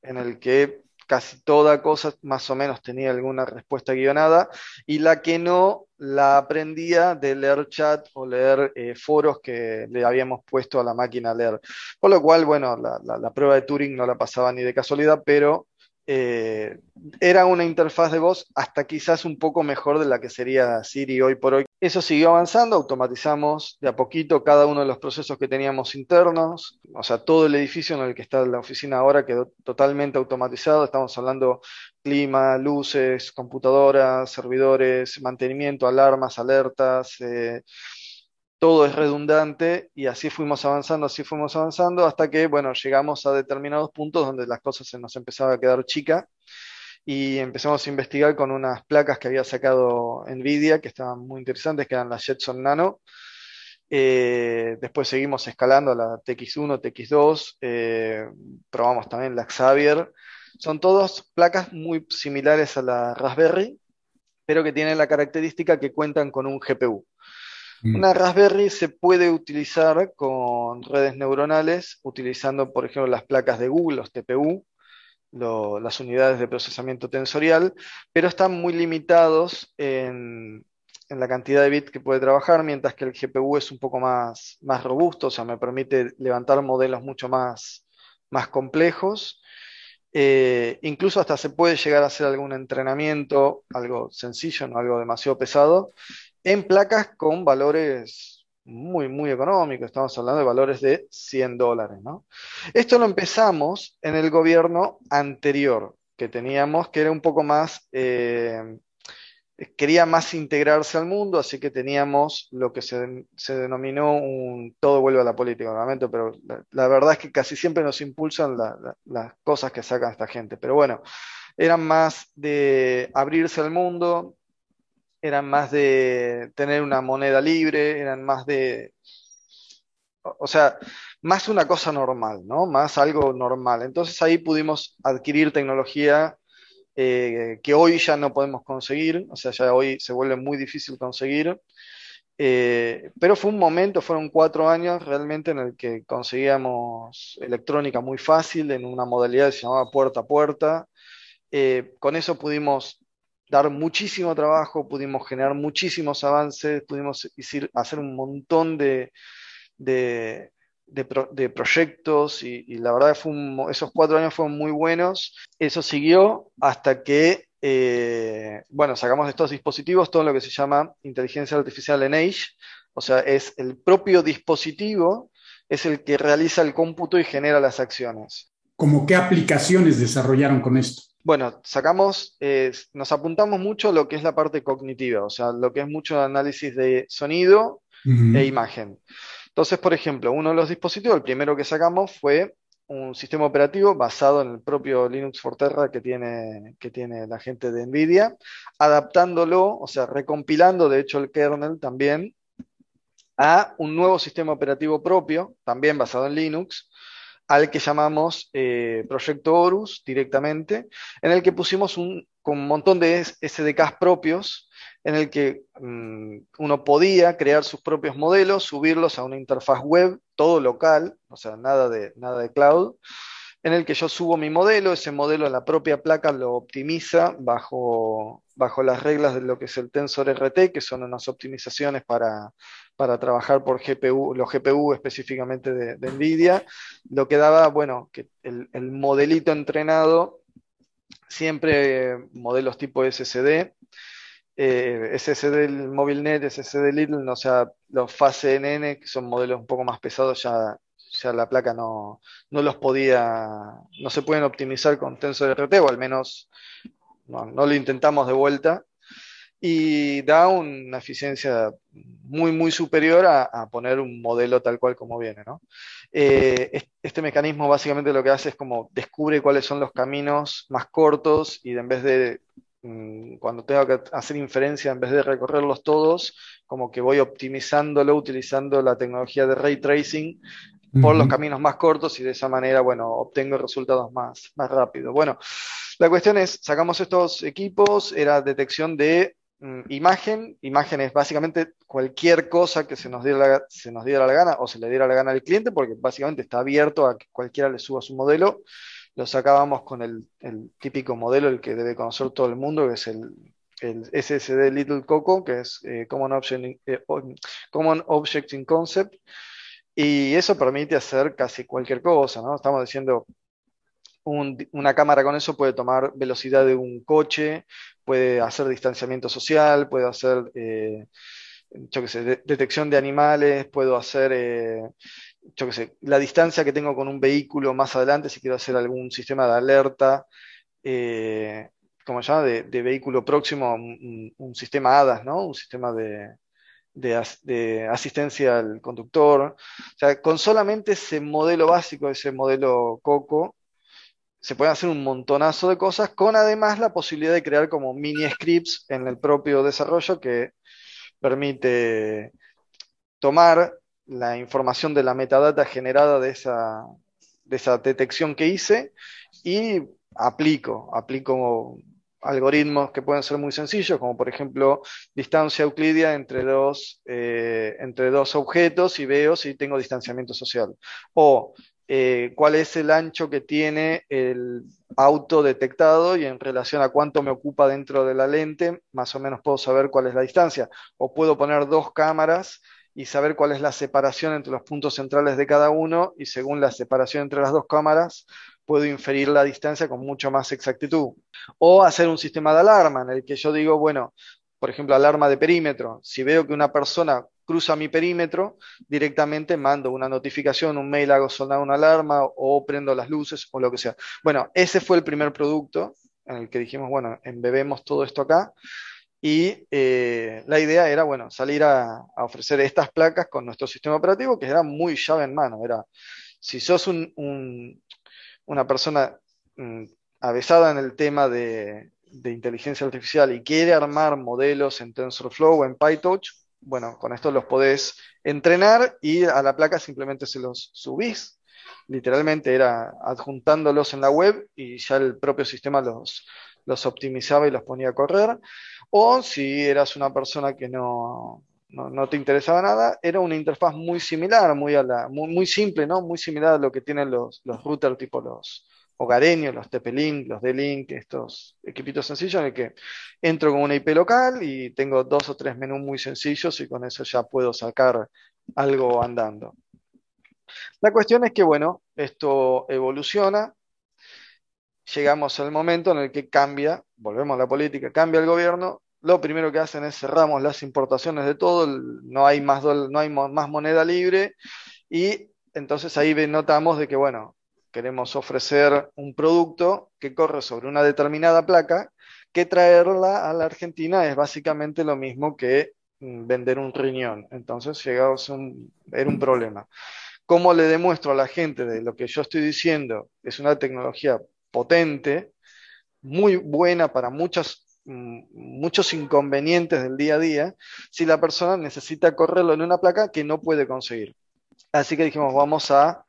en el que casi toda cosa más o menos tenía alguna respuesta guionada, y la que no la aprendía de leer chat o leer eh, foros que le habíamos puesto a la máquina a leer. Por lo cual, bueno, la, la prueba de Turing no la pasaba ni de casualidad, pero eh, era una interfaz de voz hasta quizás un poco mejor de la que sería Siri hoy por hoy. Eso siguió avanzando, automatizamos de a poquito cada uno de los procesos que teníamos internos, o sea, todo el edificio en el que está la oficina ahora quedó totalmente automatizado, estamos hablando clima, luces, computadoras, servidores, mantenimiento, alarmas, alertas. Eh, todo es redundante y así fuimos avanzando, así fuimos avanzando hasta que, bueno, llegamos a determinados puntos donde las cosas se nos empezaba a quedar chica y empezamos a investigar con unas placas que había sacado Nvidia que estaban muy interesantes, que eran las Jetson Nano. Eh, después seguimos escalando a la TX1, TX2, eh, probamos también la Xavier. Son todas placas muy similares a la Raspberry, pero que tienen la característica que cuentan con un GPU. Mm. Una Raspberry se puede utilizar con redes neuronales, utilizando, por ejemplo, las placas de Google, los TPU, las unidades de procesamiento tensorial, pero están muy limitados en, la cantidad de bits que puede trabajar, mientras que el GPU es un poco más, más robusto, o sea, me permite levantar modelos mucho más, más complejos. Eh, incluso hasta se puede llegar a hacer algún entrenamiento, algo sencillo, no algo demasiado pesado, en placas con valores muy, muy económicos. Estamos hablando de valores de 100 dólares. ¿no? Esto lo empezamos en el gobierno anterior que teníamos, que era un poco más, eh, quería más integrarse al mundo, así que teníamos lo que se, denominó un todo vuelve a la política, obviamente, pero la, verdad es que casi siempre nos impulsan las cosas que sacan esta gente. Pero bueno, eran más de abrirse al mundo, eran más de tener una moneda libre, eran más de, o sea, más una cosa normal, ¿no? Más algo normal. Entonces ahí pudimos adquirir tecnología eh, que hoy ya no podemos conseguir, o sea, ya hoy se vuelve muy difícil conseguir. Eh, pero fue un momento, fueron cuatro años realmente en el que conseguíamos electrónica muy fácil en una modalidad que se llamaba puerta a puerta. Eh, con eso pudimos dar muchísimo trabajo, pudimos generar muchísimos avances, pudimos hacer un montón de, proyectos y, la verdad fue esos cuatro años fueron muy buenos. Eso siguió hasta que, eh, bueno, sacamos de estos dispositivos todo lo que se llama inteligencia artificial en Age, o sea, es el propio dispositivo, es el que realiza el cómputo y genera las acciones. ¿Cómo qué aplicaciones desarrollaron con esto? Bueno, sacamos, eh, nos apuntamos mucho a lo que es la parte cognitiva, o sea, lo que es mucho análisis de sonido e imagen. Entonces, por ejemplo, uno de los dispositivos, el primero que sacamos fue un sistema operativo basado en el propio Linux Forterra que tiene, que tiene la gente de NVIDIA, adaptándolo, o sea, recompilando de hecho el kernel también a un nuevo sistema operativo propio, también basado en Linux, al que llamamos eh, Proyecto Horus directamente, en el que pusimos un, con un montón de SDKs propios, en el que mm, uno podía crear sus propios modelos, subirlos a una interfaz web, todo local, o sea, nada de, nada de cloud, en el que yo subo mi modelo, ese modelo la propia placa lo optimiza bajo, bajo las reglas de lo que es el Tensor RT, que son unas optimizaciones para, para trabajar por GPU, los GPU específicamente de, NVIDIA, lo que daba, bueno, que el, modelito entrenado, siempre modelos tipo SSD, eh, SSD MobileNet, SSD Little, o sea, los FaceNN, que son modelos un poco más pesados, ya, ya la placa no, no los podía, no se pueden optimizar con Tensor RT, o al menos no, no lo intentamos de vuelta y da una eficiencia muy, muy superior a, poner un modelo tal cual como viene. ¿no? Eh, este mecanismo básicamente lo que hace es como descubre cuáles son los caminos más cortos y en vez de, mm, cuando tengo que hacer inferencia, en vez de recorrerlos todos, como que voy optimizándolo utilizando la tecnología de ray tracing por los caminos más cortos y de esa manera, bueno, obtengo resultados más, más rápidos. Bueno, la cuestión es, sacamos estos equipos, era detección de Mm, imagen, imagen es básicamente cualquier cosa que se nos, diera la, se nos diera la gana o se le diera la gana al cliente, porque básicamente está abierto a que cualquiera le suba su modelo. Lo sacábamos con el, típico modelo, el que debe conocer todo el mundo, que es el, SSD Little Coco, que es eh, Common, Object, eh, Common Object in Concept. Y eso permite hacer casi cualquier cosa, ¿no? Estamos diciendo, una cámara con eso puede tomar velocidad de un coche, puede hacer distanciamiento social, puede hacer, eh, yo sé, detección de animales, puedo hacer, eh, yo qué sé, la distancia que tengo con un vehículo más adelante, si quiero hacer algún sistema de alerta, eh, como se llama, de, vehículo próximo, un, un, sistema ADAS, ¿no? Un sistema de, de, asistencia al conductor. O sea, con solamente ese modelo básico, ese modelo COCO, se pueden hacer un montonazo de cosas con además la posibilidad de crear como mini scripts en el propio desarrollo que permite tomar la información de la metadata generada de esa, de esa detección que hice y aplico, aplico algoritmos que pueden ser muy sencillos, como por ejemplo distancia euclidia entre dos, eh, entre dos objetos y veo si tengo distanciamiento social. O eh, cuál es el ancho que tiene el auto detectado y en relación a cuánto me ocupa dentro de la lente, más o menos puedo saber cuál es la distancia. O puedo poner dos cámaras y saber cuál es la separación entre los puntos centrales de cada uno y según la separación entre las dos cámaras puedo inferir la distancia con mucho más exactitud. O hacer un sistema de alarma en el que yo digo, bueno, por ejemplo, alarma de perímetro. Si veo que una persona cruza mi perímetro, directamente mando una notificación, un mail, hago sonar una alarma o prendo las luces o lo que sea. Bueno, ese fue el primer producto en el que dijimos, bueno, embebemos todo esto acá. Y eh, la idea era, bueno, salir a, ofrecer estas placas con nuestro sistema operativo, que era muy llave en mano. Era, si sos un, una persona mm, avesada en el tema de, inteligencia artificial y quiere armar modelos en TensorFlow o en PyTorch, bueno, con esto los podés entrenar y a la placa simplemente se los subís. Literalmente era adjuntándolos en la web y ya el propio sistema los, los optimizaba y los ponía a correr. O si eras una persona que no, no, te interesaba nada, era una interfaz muy similar, muy, a la, muy, muy simple, ¿no? Muy similar a lo que tienen los, los routers tipo los hogareños, los TP-Link, los D-Link, estos equipitos sencillos en el que entro con una IP local y tengo dos o tres menús muy sencillos y con eso ya puedo sacar algo andando. La cuestión es que, bueno, esto evoluciona, llegamos al momento en el que cambia, volvemos a la política, cambia el gobierno, lo primero que hacen es cerramos las importaciones de todo, no hay más, no hay más moneda libre y entonces ahí notamos de que, bueno, queremos ofrecer un producto que corre sobre una determinada placa, que traerla a la Argentina es básicamente lo mismo que mm, vender un riñón. Entonces, llegamos a un, era un problema. ¿Cómo le demuestro a la gente de lo que yo estoy diciendo? Es una tecnología potente, muy buena para muchas muchos inconvenientes del día a día si la persona necesita correrlo en una placa que no puede conseguir. Así que dijimos, vamos a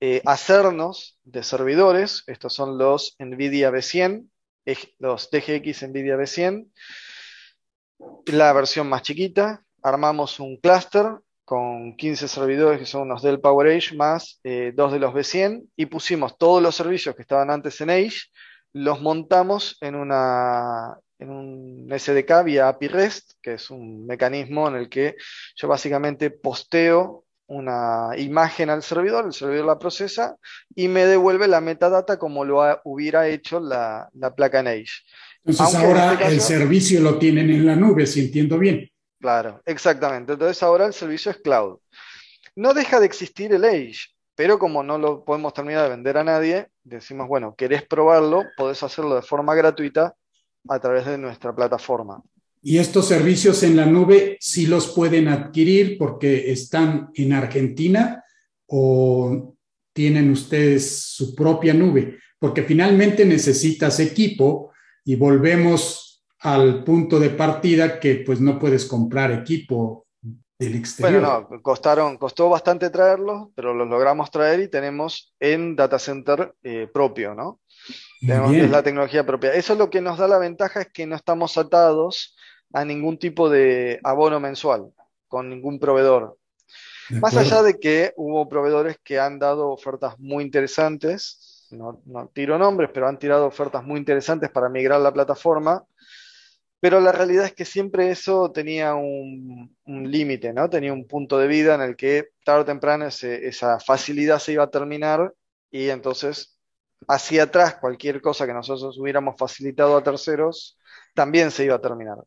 eh, hacernos de servidores, estos son los NVIDIA B100, los DGX NVIDIA B100, la versión más chiquita, armamos un clúster con 15 servidores que son unos del PowerAge más eh, dos de los B100 y pusimos todos los servicios que estaban antes en Age los montamos en, una, en un SDK vía API REST, que es un mecanismo en el que yo básicamente posteo una imagen al servidor, el servidor la procesa y me devuelve la metadata como lo hubiera hecho la, placa en Edge. Entonces ahora este el servicio lo tienen en la nube, si entiendo bien. Claro, exactamente. Entonces ahora el servicio es cloud. No deja de existir el Edge, pero como no lo podemos terminar de vender a nadie, decimos, bueno, querés probarlo, podés hacerlo de forma gratuita a través de nuestra plataforma. Y estos servicios en la nube sí los pueden adquirir porque están en Argentina o tienen ustedes su propia nube, porque finalmente necesitas equipo y volvemos al punto de partida que pues no puedes comprar equipo bueno, no, costaron, costó bastante traerlos, pero los logramos traer y tenemos en data center eh, propio, ¿no? Tenemos es la tecnología propia. Eso es lo que nos da la ventaja, es que no estamos atados a ningún tipo de abono mensual con ningún proveedor. Más allá de que hubo proveedores que han dado ofertas muy interesantes, no, no tiro nombres, pero han tirado ofertas muy interesantes para migrar la plataforma pero la realidad es que siempre eso tenía un, límite, ¿no? Tenía un punto de vida en el que tarde o temprano esa facilidad se iba a terminar y entonces hacia atrás cualquier cosa que nosotros hubiéramos facilitado a terceros también se iba a terminar.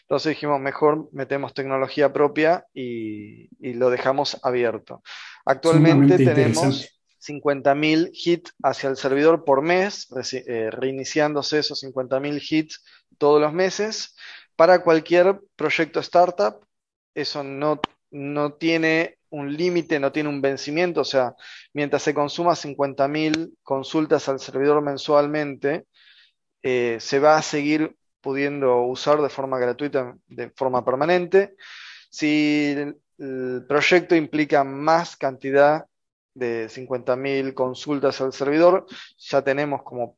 Entonces dijimos, mejor metemos tecnología propia y, y lo dejamos abierto. Actualmente tenemos 50.000 hits hacia el servidor por mes, eh, reiniciándose esos 50.000 hits todos los meses. Para cualquier proyecto startup, eso no, no tiene un límite, no tiene un vencimiento, o sea, mientras se consuma 50.000 consultas al servidor mensualmente, eh, se va a seguir pudiendo usar de forma gratuita, de forma permanente. Si el proyecto implica más cantidad de 50.000 consultas al servidor. Ya tenemos como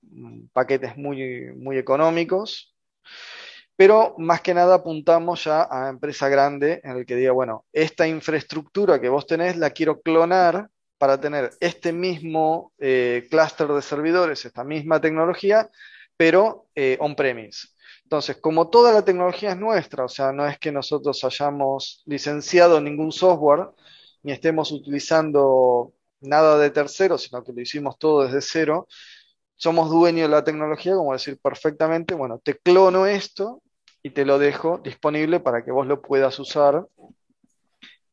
paquetes muy, muy económicos, pero más que nada apuntamos ya a empresa grande en el que diga, bueno, esta infraestructura que vos tenés la quiero clonar para tener este mismo eh, clúster de servidores, esta misma tecnología, pero eh, on-premise. Entonces, como toda la tecnología es nuestra, o sea, no es que nosotros hayamos licenciado ningún software, ni estemos utilizando nada de tercero, sino que lo hicimos todo desde cero, somos dueños de la tecnología, como decir perfectamente, bueno, te clono esto y te lo dejo disponible para que vos lo puedas usar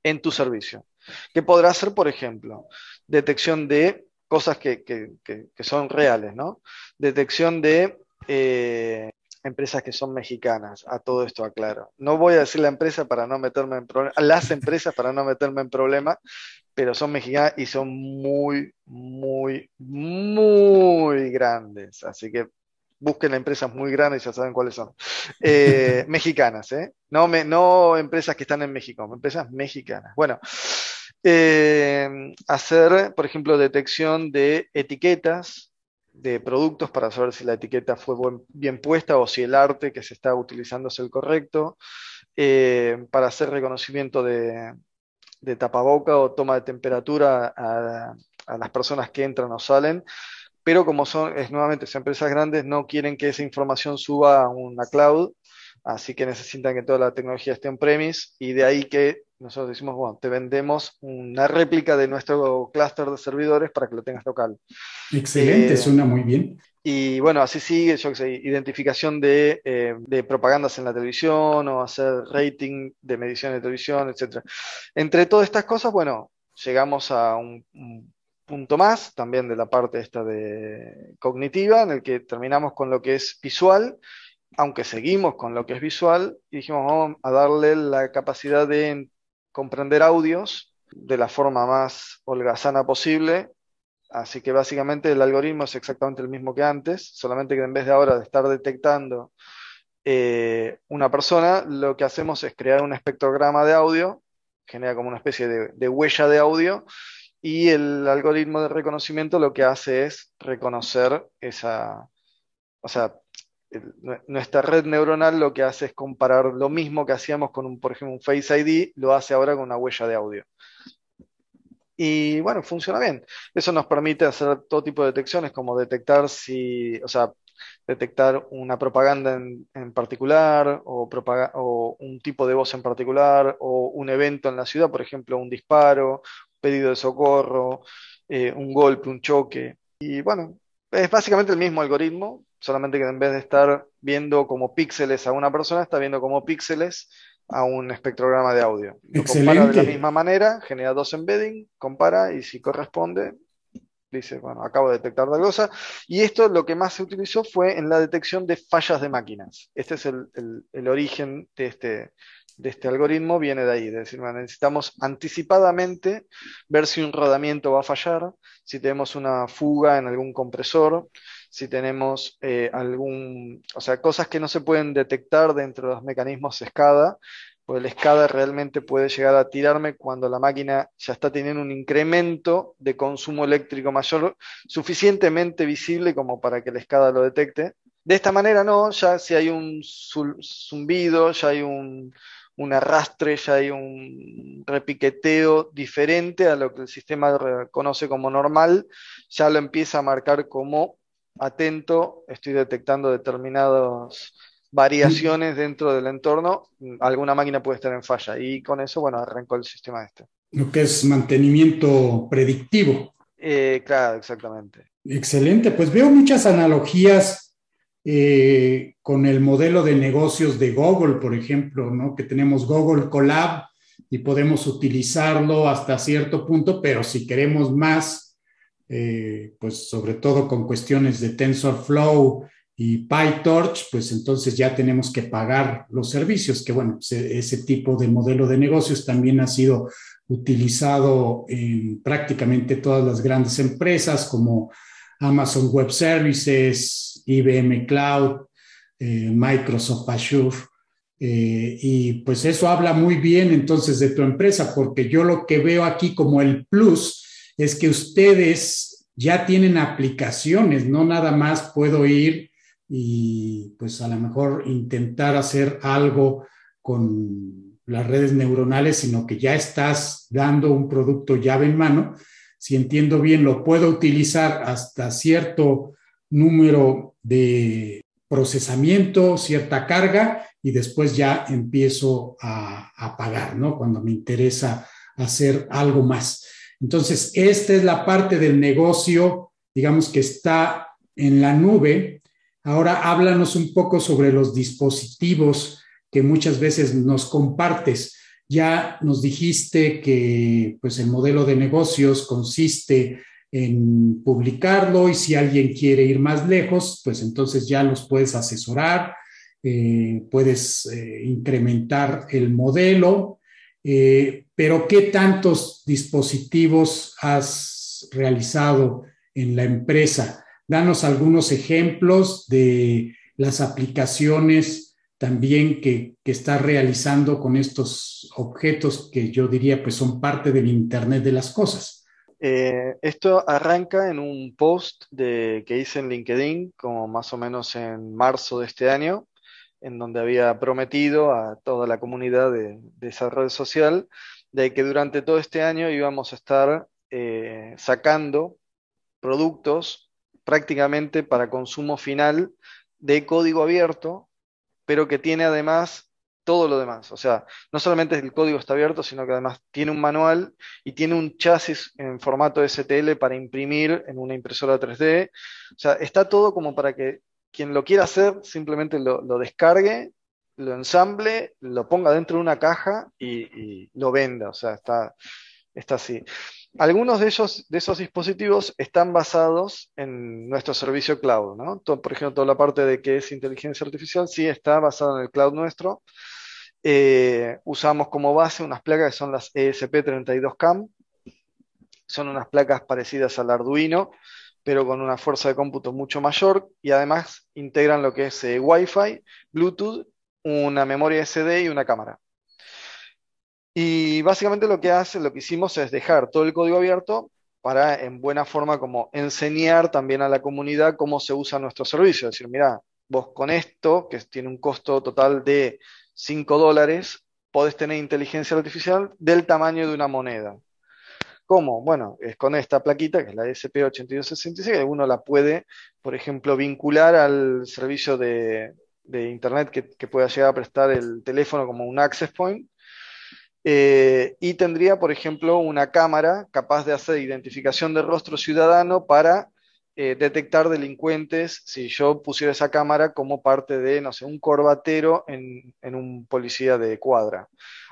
en tu servicio. ¿Qué podrá hacer, por ejemplo? Detección de cosas que, son reales, ¿no? Detección de eh, empresas que son mexicanas. A todo esto aclaro. No voy a decir la empresa para no meterme en problemas, las empresas para no meterme en problemas, pero son mexicanas y son muy, muy, muy grandes. Así que busquen empresas muy grandes, ya saben cuáles son. Eh, [laughs] mexicanas, ¿eh? No, me, no empresas que están en México, empresas mexicanas. Bueno, eh, hacer, por ejemplo, detección de etiquetas de productos para saber si la etiqueta fue bien puesta o si el arte que se está utilizando es el correcto, eh, para hacer reconocimiento de, tapaboca o toma de temperatura a, las personas que entran o salen, pero como son, es, nuevamente, empresas grandes, no quieren que esa información suba a una cloud, así que necesitan que toda la tecnología esté en premise y de ahí que nosotros decimos, bueno, te vendemos una réplica de nuestro clúster de servidores para que lo tengas local. Excelente, eh, suena muy bien. Y bueno, así sigue, yo que sé, identificación de, eh, de, propagandas en la televisión o hacer rating de medición de televisión, etc. Entre todas estas cosas, bueno, llegamos a un, un punto más también de la parte esta de cognitiva, en el que terminamos con lo que es visual aunque seguimos con lo que es visual, y dijimos, vamos a darle la capacidad de comprender audios de la forma más holgazana posible. Así que básicamente el algoritmo es exactamente el mismo que antes, solamente que en vez de ahora de estar detectando eh, una persona, lo que hacemos es crear un espectrograma de audio, genera como una especie de, de huella de audio, y el algoritmo de reconocimiento lo que hace es reconocer esa, o sea, nuestra red neuronal lo que hace es comparar lo mismo que hacíamos con, un, por ejemplo, un Face ID, lo hace ahora con una huella de audio. Y bueno, funciona bien. Eso nos permite hacer todo tipo de detecciones, como detectar si, o sea, detectar una propaganda en, particular, o, un tipo de voz en particular, o un evento en la ciudad, por ejemplo, un disparo, pedido de socorro, eh, un golpe, un choque. Y bueno, es básicamente el mismo algoritmo, solamente que en vez de estar viendo como píxeles a una persona, está viendo como píxeles a un espectrograma de audio. Lo compara de la misma manera, genera dos embedding, compara y si corresponde, dice, bueno, acabo de detectar tal cosa. Y esto lo que más se utilizó fue en la detección de fallas de máquinas. Este es el, el origen de este, de este algoritmo, viene de ahí, de decir, necesitamos anticipadamente ver si un rodamiento va a fallar, si tenemos una fuga en algún compresor, si tenemos eh, algún, o sea, cosas que no se pueden detectar dentro de los mecanismos SCADA, pues el SCADA realmente puede llegar a tirarme cuando la máquina ya está teniendo un incremento de consumo eléctrico mayor, suficientemente visible como para que el SCADA lo detecte. De esta manera no, ya si hay un zumbido, ya hay un, un arrastre, ya hay un repiqueteo diferente a lo que el sistema reconoce como normal, ya lo empieza a marcar como atento, estoy detectando determinadas variaciones dentro del entorno, alguna máquina puede estar en falla y con eso, bueno, arrancó el sistema este. Lo que es mantenimiento predictivo. Eh, claro, exactamente. Excelente, pues veo muchas analogías eh, con el modelo de negocios de Google, por ejemplo, ¿no? que tenemos Google Colab y podemos utilizarlo hasta cierto punto, pero si queremos más, eh, pues sobre todo con cuestiones de TensorFlow y PyTorch, pues entonces ya tenemos que pagar los servicios, que bueno, ese tipo de modelo de negocios también ha sido utilizado en prácticamente todas las grandes empresas como Amazon Web Services, IBM Cloud, eh, Microsoft Azure. Eh, y pues eso habla muy bien entonces de tu empresa, porque yo lo que veo aquí como el plus es que ustedes ya tienen aplicaciones, no nada más puedo ir y pues a lo mejor intentar hacer algo con las redes neuronales, sino que ya estás dando un producto llave en mano. Si entiendo bien, lo puedo utilizar hasta cierto número de procesamiento, cierta carga, y después ya empiezo a, pagar, ¿no? Cuando me interesa hacer algo más. Entonces, esta es la parte del negocio, digamos que está en la nube. Ahora háblanos un poco sobre los dispositivos que muchas veces nos compartes. Ya nos dijiste que pues el modelo de negocios consiste en publicarlo y si alguien quiere ir más lejos, pues entonces ya los puedes asesorar, eh, puedes eh, incrementar el modelo, eh, pero ¿qué tantos dispositivos has realizado en la empresa? Danos algunos ejemplos de las aplicaciones también que, que estás realizando con estos objetos que yo diría pues son parte del Internet de las Cosas. esto arranca en un post de, que hice en LinkedIn, como más o menos en marzo de este año, en donde había prometido a toda la comunidad de, esa red social de que durante todo este año íbamos a estar eh, sacando productos prácticamente para consumo final de código abierto, pero que tiene además todo lo demás. O sea, no solamente el código está abierto, sino que además tiene un manual y tiene un chasis en formato STL para imprimir en una impresora 3D. O sea, está todo como para que quien lo quiera hacer simplemente lo, descargue, lo ensamble, lo ponga dentro de una caja y, lo venda. O sea, está, está así. Algunos de, ellos, de esos dispositivos están basados en nuestro servicio cloud, ¿no? por ejemplo, toda la parte de que es inteligencia artificial sí está basada en el cloud nuestro. Eh, usamos como base unas placas que son las ESP32CAM. Son unas placas parecidas al Arduino, pero con una fuerza de cómputo mucho mayor y además integran lo que es eh, Wi-Fi, Bluetooth, una memoria SD y una cámara. Y básicamente lo que hace, lo que hicimos es dejar todo el código abierto para en buena forma como enseñar también a la comunidad cómo se usa nuestro servicio. Es decir, mira, vos con esto, que tiene un costo total de 5 dólares, podés tener inteligencia artificial del tamaño de una moneda. ¿Cómo? Bueno, es con esta plaquita, que es la SP8266, que uno la puede, por ejemplo, vincular al servicio de, Internet que, pueda llegar a prestar el teléfono como un access point. Eh, y tendría, por ejemplo, una cámara capaz de hacer identificación de rostro ciudadano para eh, detectar delincuentes si yo pusiera esa cámara como parte de, no sé, un corbatero en un policía de cuadra.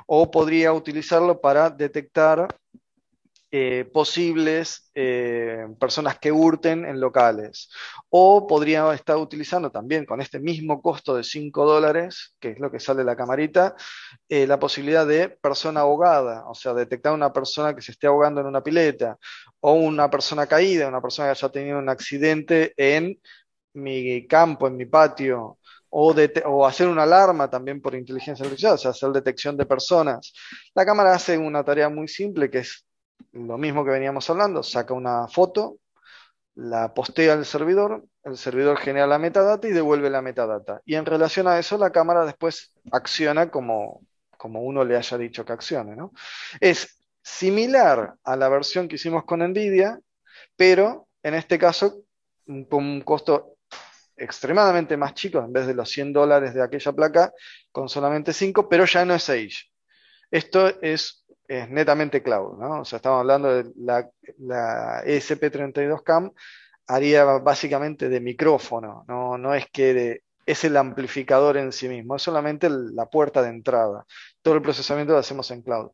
O podría utilizarlo para detectar eh, posibles eh, personas que hurten en locales. O podría estar utilizando también con este mismo costo de 5 dólares, que es lo que sale la camarita, eh, la posibilidad de persona ahogada, o sea, detectar una persona que se esté ahogando en una pileta, o una persona caída, una persona que haya tenido un accidente en mi campo, en mi patio, o, hacer una alarma también por inteligencia artificial, o sea, hacer detección de personas. La cámara hace una tarea muy simple que es lo mismo que veníamos hablando, saca una foto, la postea al servidor, el servidor genera la metadata y devuelve la metadata. Y en relación a eso, la cámara después acciona como, como uno le haya dicho que accione. ¿no? Es similar a la versión que hicimos con NVIDIA, pero en este caso con un costo extremadamente más chico, en vez de los 100 dólares de aquella placa, con solamente 5, pero ya no es Edge. Esto es es netamente cloud, ¿no? O sea, estamos hablando de la, la ESP32CAM, haría básicamente de micrófono, no, no es que es el amplificador en sí mismo, es solamente la puerta de entrada. Todo el procesamiento lo hacemos en cloud.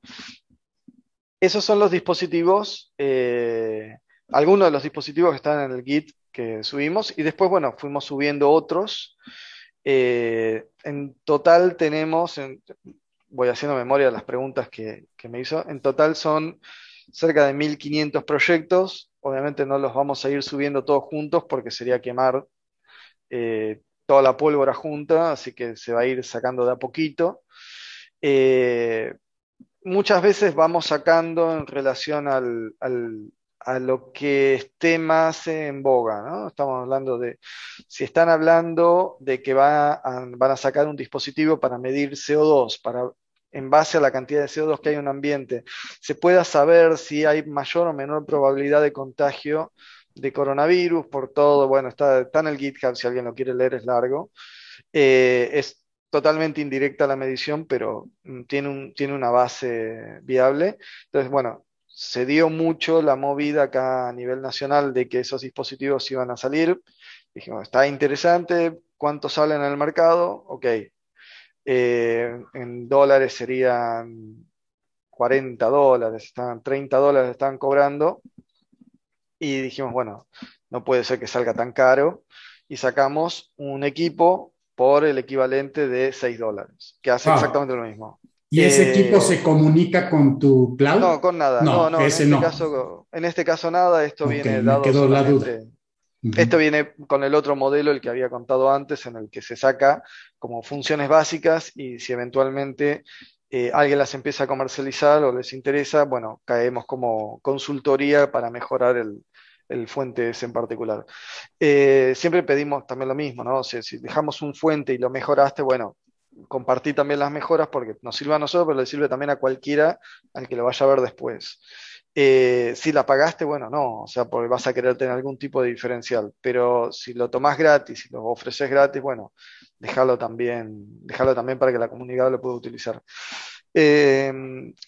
Esos son los dispositivos, eh, algunos de los dispositivos que están en el Git que subimos y después, bueno, fuimos subiendo otros. Eh, en total tenemos, voy haciendo memoria de las preguntas que, me hizo. En total son cerca de 1500 proyectos. Obviamente no los vamos a ir subiendo todos juntos porque sería quemar eh, toda la pólvora junta, así que se va a ir sacando de a poquito. Eh, muchas veces vamos sacando en relación al, a lo que esté más en boga, ¿no? Estamos hablando de, si están hablando de que va van a sacar un dispositivo para medir CO2, para en base a la cantidad de CO2 que hay en un ambiente, se pueda saber si hay mayor o menor probabilidad de contagio de coronavirus por todo, bueno, está, está en el GitHub, si alguien lo quiere leer es largo. Eh, es totalmente indirecta la medición, pero mm, tiene, un, tiene una base viable. Entonces, bueno, se dio mucho la movida acá a nivel nacional de que esos dispositivos iban a salir. Dijimos, está interesante, ¿cuántos salen en el mercado? Ok, eh, en dólares serían 40 dólares, están 30 dólares están cobrando. Y dijimos, bueno, no puede ser que salga tan caro. Y sacamos un equipo por el equivalente de 6 dólares, que hace exactamente lo mismo. ¿Y ese equipo se comunica con tu cloud? No, con nada. No, no, en, este Caso, en este caso nada, esto viene dado. Quedó la duda. Esto viene con el otro modelo, el que había contado antes, en el que se saca como funciones básicas y si eventualmente eh, alguien las empieza a comercializar o les interesa, bueno, caemos como consultoría para mejorar el, el fuente ese en particular. Eh, siempre pedimos también lo mismo, ¿no? O sea, si dejamos un fuente y lo mejoraste, bueno, compartí también las mejoras porque nos sirve a nosotros, pero le sirve también a cualquiera al que lo vaya a ver después. Eh, si la pagaste, bueno, no, o sea, porque vas a querer tener algún tipo de diferencial, pero si lo tomás gratis y lo ofreces gratis, bueno, déjalo también, déjalo también para que la comunidad lo pueda utilizar. Eh,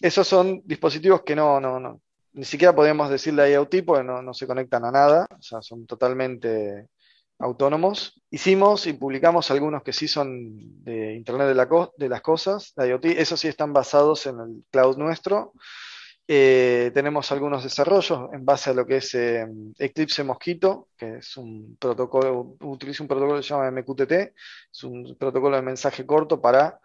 esos son dispositivos que no, no, no, ni siquiera podemos decirle IoT porque no, no se conectan a nada, o sea, son totalmente autónomos. Hicimos y publicamos algunos que sí son de Internet de, de las Cosas, de IoT, esos sí están basados en el cloud nuestro. Eh, tenemos algunos desarrollos en base a lo que es eh, Eclipse Mosquito, que es un protocolo, utiliza un protocolo que se llama MQTT, es un protocolo de mensaje corto para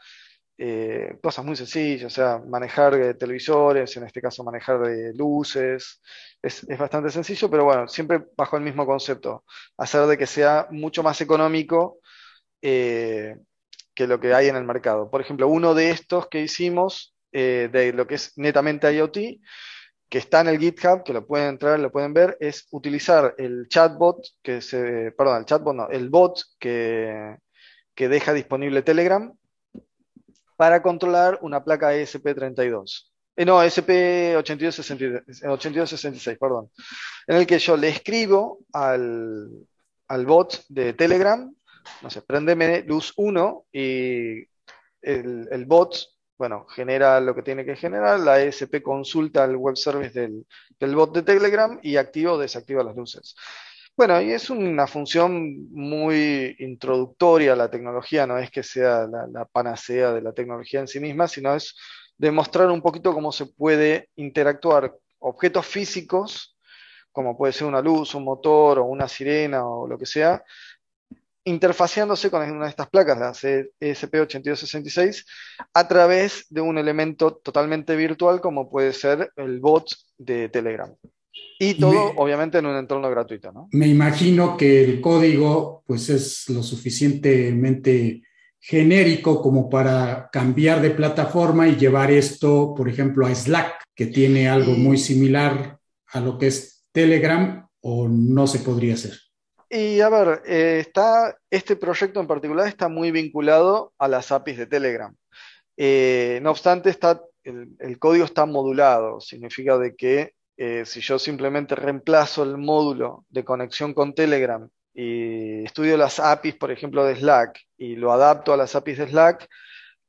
eh, cosas muy sencillas, o sea, manejar televisores, en este caso manejar luces, es, bastante sencillo, pero bueno, siempre bajo el mismo concepto, hacer de que sea mucho más económico que lo que hay en el mercado. Por ejemplo, uno de estos que hicimos eh, de lo que es netamente IoT, que está en el GitHub, que lo pueden entrar, lo pueden ver, es utilizar el chatbot, que se, perdón, el chatbot no, el bot que, que deja disponible Telegram para controlar una placa ESP32. Eh, no, ESP8266, perdón. En el que yo le escribo al, al bot de Telegram, no sé, prendeme luz 1 y el, el bot bueno, genera lo que tiene que generar, la ESP consulta el web service del, bot de Telegram y activa o desactiva las luces. Bueno, y es una función muy introductoria a la tecnología, no es que sea la, panacea de la tecnología en sí misma, sino es demostrar un poquito cómo se puede interactuar objetos físicos, como puede ser una luz, un motor o una sirena o lo que sea, interfaciándose con una de estas placas, la ESP8266, a través de un elemento totalmente virtual como puede ser el bot de Telegram. Y todo, obviamente, en un entorno gratuito, ¿no? Me imagino que el código, pues, es lo suficientemente genérico como para cambiar de plataforma y llevar esto, por ejemplo, a Slack, que tiene algo muy similar a lo que es Telegram, o no se podría hacer. Y a ver, eh, está, este proyecto en particular está muy vinculado a las APIs de Telegram. Eh, no obstante, está, el, código está modulado, significa de que eh, si yo simplemente reemplazo el módulo de conexión con Telegram y estudio las APIs, por ejemplo, de Slack, y lo adapto a las APIs de Slack,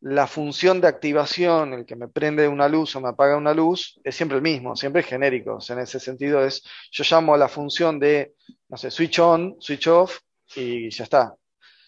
la función de activación, el que me prende una luz o me apaga una luz, es siempre el mismo, siempre es genérico. en ese sentido es, yo llamo a la función de, no sé, switch on, switch off y ya está.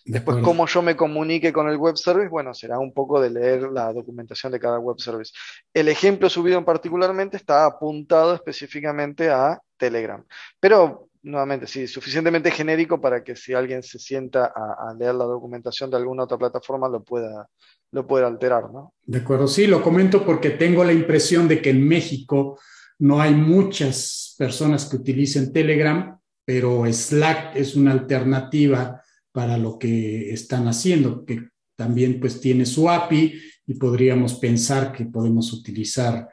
Después, cómo yo me comunique con el web service, bueno, será un poco de leer la documentación de cada web service. El ejemplo subido en particularmente está apuntado específicamente a Telegram. Pero, nuevamente, sí, suficientemente genérico para que si alguien se sienta a leer la documentación de alguna otra plataforma lo pueda, lo puede alterar, ¿no? De acuerdo, sí, lo comento porque tengo la impresión de que en México no hay muchas personas que utilicen Telegram, pero Slack es una alternativa para lo que están haciendo, que también pues tiene su API y podríamos pensar que podemos utilizar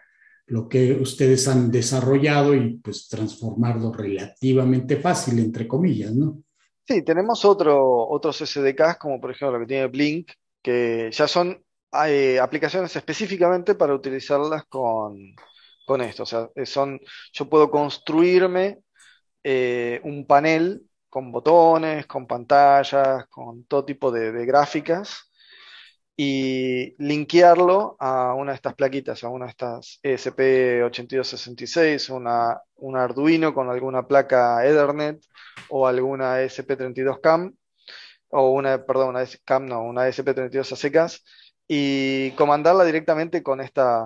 lo que ustedes han desarrollado y pues transformarlo relativamente fácil, entre comillas, ¿no? Sí, tenemos otro, otros SDKs, como por ejemplo lo que tiene Blink, que ya son eh, aplicaciones específicamente para utilizarlas con, esto. O sea, son, yo puedo construirme eh, un panel con botones, con pantallas, con todo tipo de, gráficas y linkearlo a una de estas plaquitas, a una de estas ESP8266, una, un Arduino con alguna placa Ethernet o alguna ESP32CAM, o una, perdón, una CAM, no, una ESP32 a secas, y comandarla directamente con esta,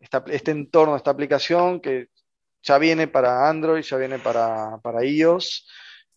este entorno, esta aplicación que ya viene para Android, ya viene para, para iOS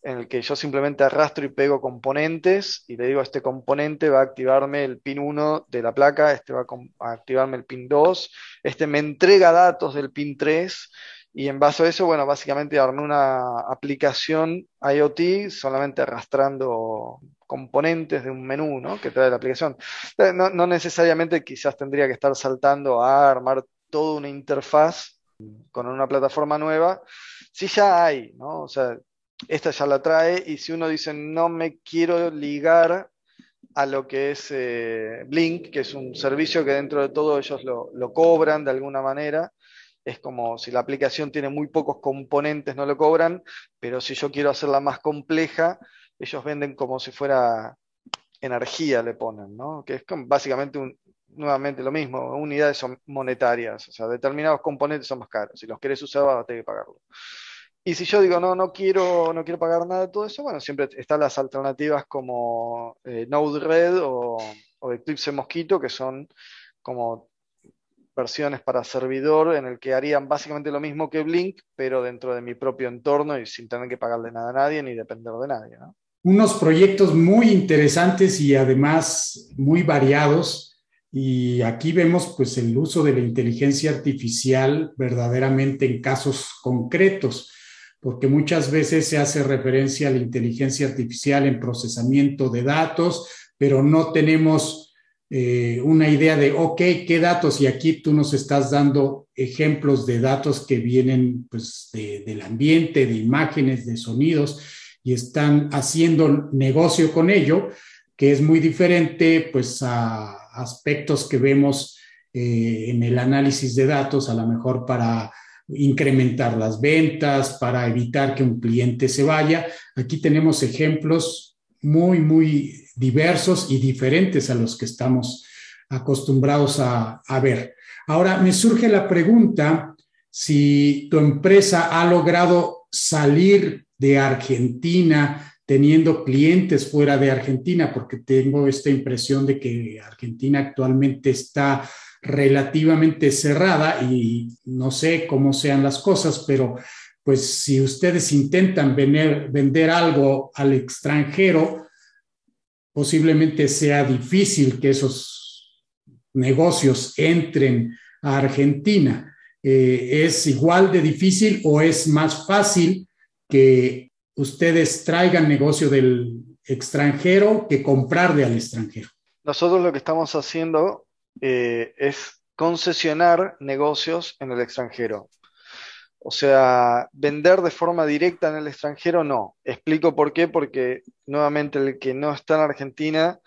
en el que yo simplemente arrastro y pego componentes y le digo a este componente va a activarme el pin 1 de la placa, este va a activarme el pin 2, este me entrega datos del pin 3 y en base a eso, bueno, básicamente armé una aplicación IoT solamente arrastrando componentes de un menú ¿no? que trae la aplicación. Eh, no, no necesariamente quizás tendría que estar saltando a armar toda una interfaz con una plataforma nueva, si ya hay, ¿no? O sea, esta ya la trae y si uno dice no me quiero ligar a lo que es eh, Blink, que es un servicio que dentro de todo ellos lo, cobran de alguna manera, es como si la aplicación tiene muy pocos componentes, no lo cobran, pero si yo quiero hacerla más compleja, ellos venden como si fuera energía, le ponen, ¿no? Que es básicamente nuevamente lo mismo, unidades monetarias, o sea, determinados componentes son más caros, si los quieres usar vas a tener que pagarlo. Y si yo digo, no, no quiero, no quiero pagar nada de todo eso, bueno, siempre están las alternativas como eh, Node-RED o, Eclipse Mosquito, que son como versiones para servidor en el que harían básicamente lo mismo que Blink, pero dentro de mi propio entorno y sin tener que pagarle nada a nadie ni depender de nadie. Unos proyectos muy interesantes y además muy variados. Y aquí vemos pues el uso de la inteligencia artificial verdaderamente en casos concretos porque muchas veces se hace referencia a la inteligencia artificial en procesamiento de datos, pero no tenemos eh, una idea de, ok, ¿qué datos? Y aquí tú nos estás dando ejemplos de datos que vienen pues, del ambiente, de imágenes, de sonidos, y están haciendo negocio con ello, que es muy diferente pues, a aspectos que vemos eh, en el análisis de datos, a lo mejor para incrementar las ventas, para evitar que un cliente se vaya. Aquí tenemos ejemplos muy, muy diversos y diferentes a los que estamos acostumbrados a, ver. Ahora, me surge la pregunta si tu empresa ha logrado salir de Argentina teniendo clientes fuera de Argentina, porque tengo esta impresión de que Argentina actualmente está relativamente cerrada y no sé cómo sean las cosas, pero pues si ustedes intentan vender, vender algo al extranjero, posiblemente sea difícil que esos negocios entren a Argentina. Eh, ¿Es igual de difícil o es más fácil que ustedes traigan negocio del extranjero que comprar de al extranjero? Nosotros lo que estamos haciendo eh, es concesionar negocios en el extranjero. O sea, vender de forma directa en el extranjero no. Explico por qué, porque nuevamente el que no está en Argentina,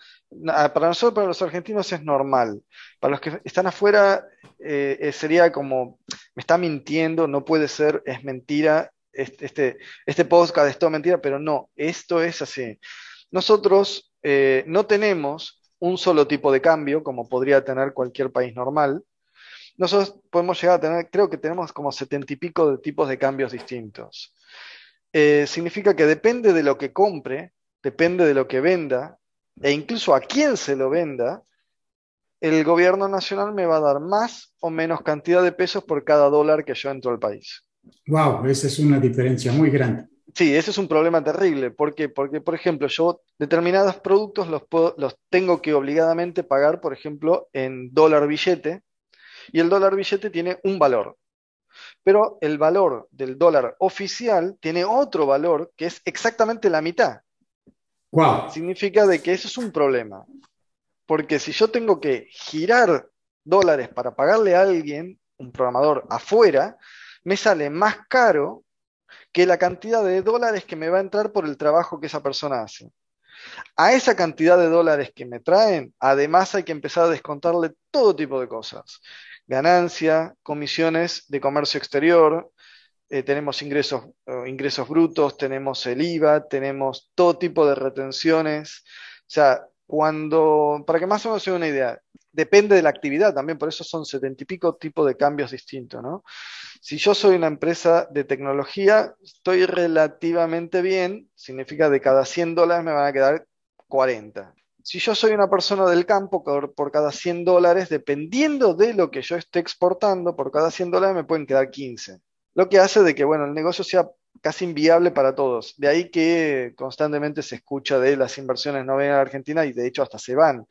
para nosotros, para los argentinos es normal. Para los que están afuera eh, eh, sería como, me está mintiendo, no puede ser, es mentira, este, este, este podcast es todo mentira, pero no, esto es así. Nosotros no tenemos un solo tipo de cambio, como podría tener cualquier país normal, nosotros podemos llegar a tener, creo que tenemos como setenta y pico de tipos de cambios distintos. Eh, significa que depende de lo que compre, depende de lo que venda, e incluso a quién se lo venda, el gobierno nacional me va a dar más o menos cantidad de pesos por cada dólar que yo entro al país. Wow, esa es una diferencia muy grande. Sí, ese es un problema terrible. ¿Por qué? Porque, por ejemplo, yo determinados productos los, los tengo que obligadamente pagar, por ejemplo, en dólar billete, y el dólar billete tiene un valor. Pero el valor del dólar oficial tiene otro valor que es exactamente la mitad. Significa de que eso es un problema. Porque si yo tengo que girar dólares para pagarle a alguien, un programador afuera, me sale más caro que la cantidad de dólares que me va a entrar por el trabajo que esa persona hace. A esa cantidad de dólares que me traen, además hay que empezar a descontarle todo tipo de cosas. Ganancia, comisiones de comercio exterior, eh, tenemos ingresos, eh, ingresos brutos, tenemos el IVA, tenemos todo tipo de retenciones. O sea, cuando, para que más o menos sea una idea, depende de la actividad también, por eso son setenta y pico tipos de cambios distintos, ¿no? Si yo soy una empresa de tecnología, estoy relativamente bien, significa de cada 100 dólares me van a quedar 40. Si yo soy una persona del campo, por, cada 100 dólares, dependiendo de lo que yo esté exportando, por cada 100 dólares me pueden quedar 15 lo que hace de que, bueno, el negocio sea casi inviable para todos. De ahí que constantemente se escucha de las inversiones no ven a Argentina y de hecho hasta se van.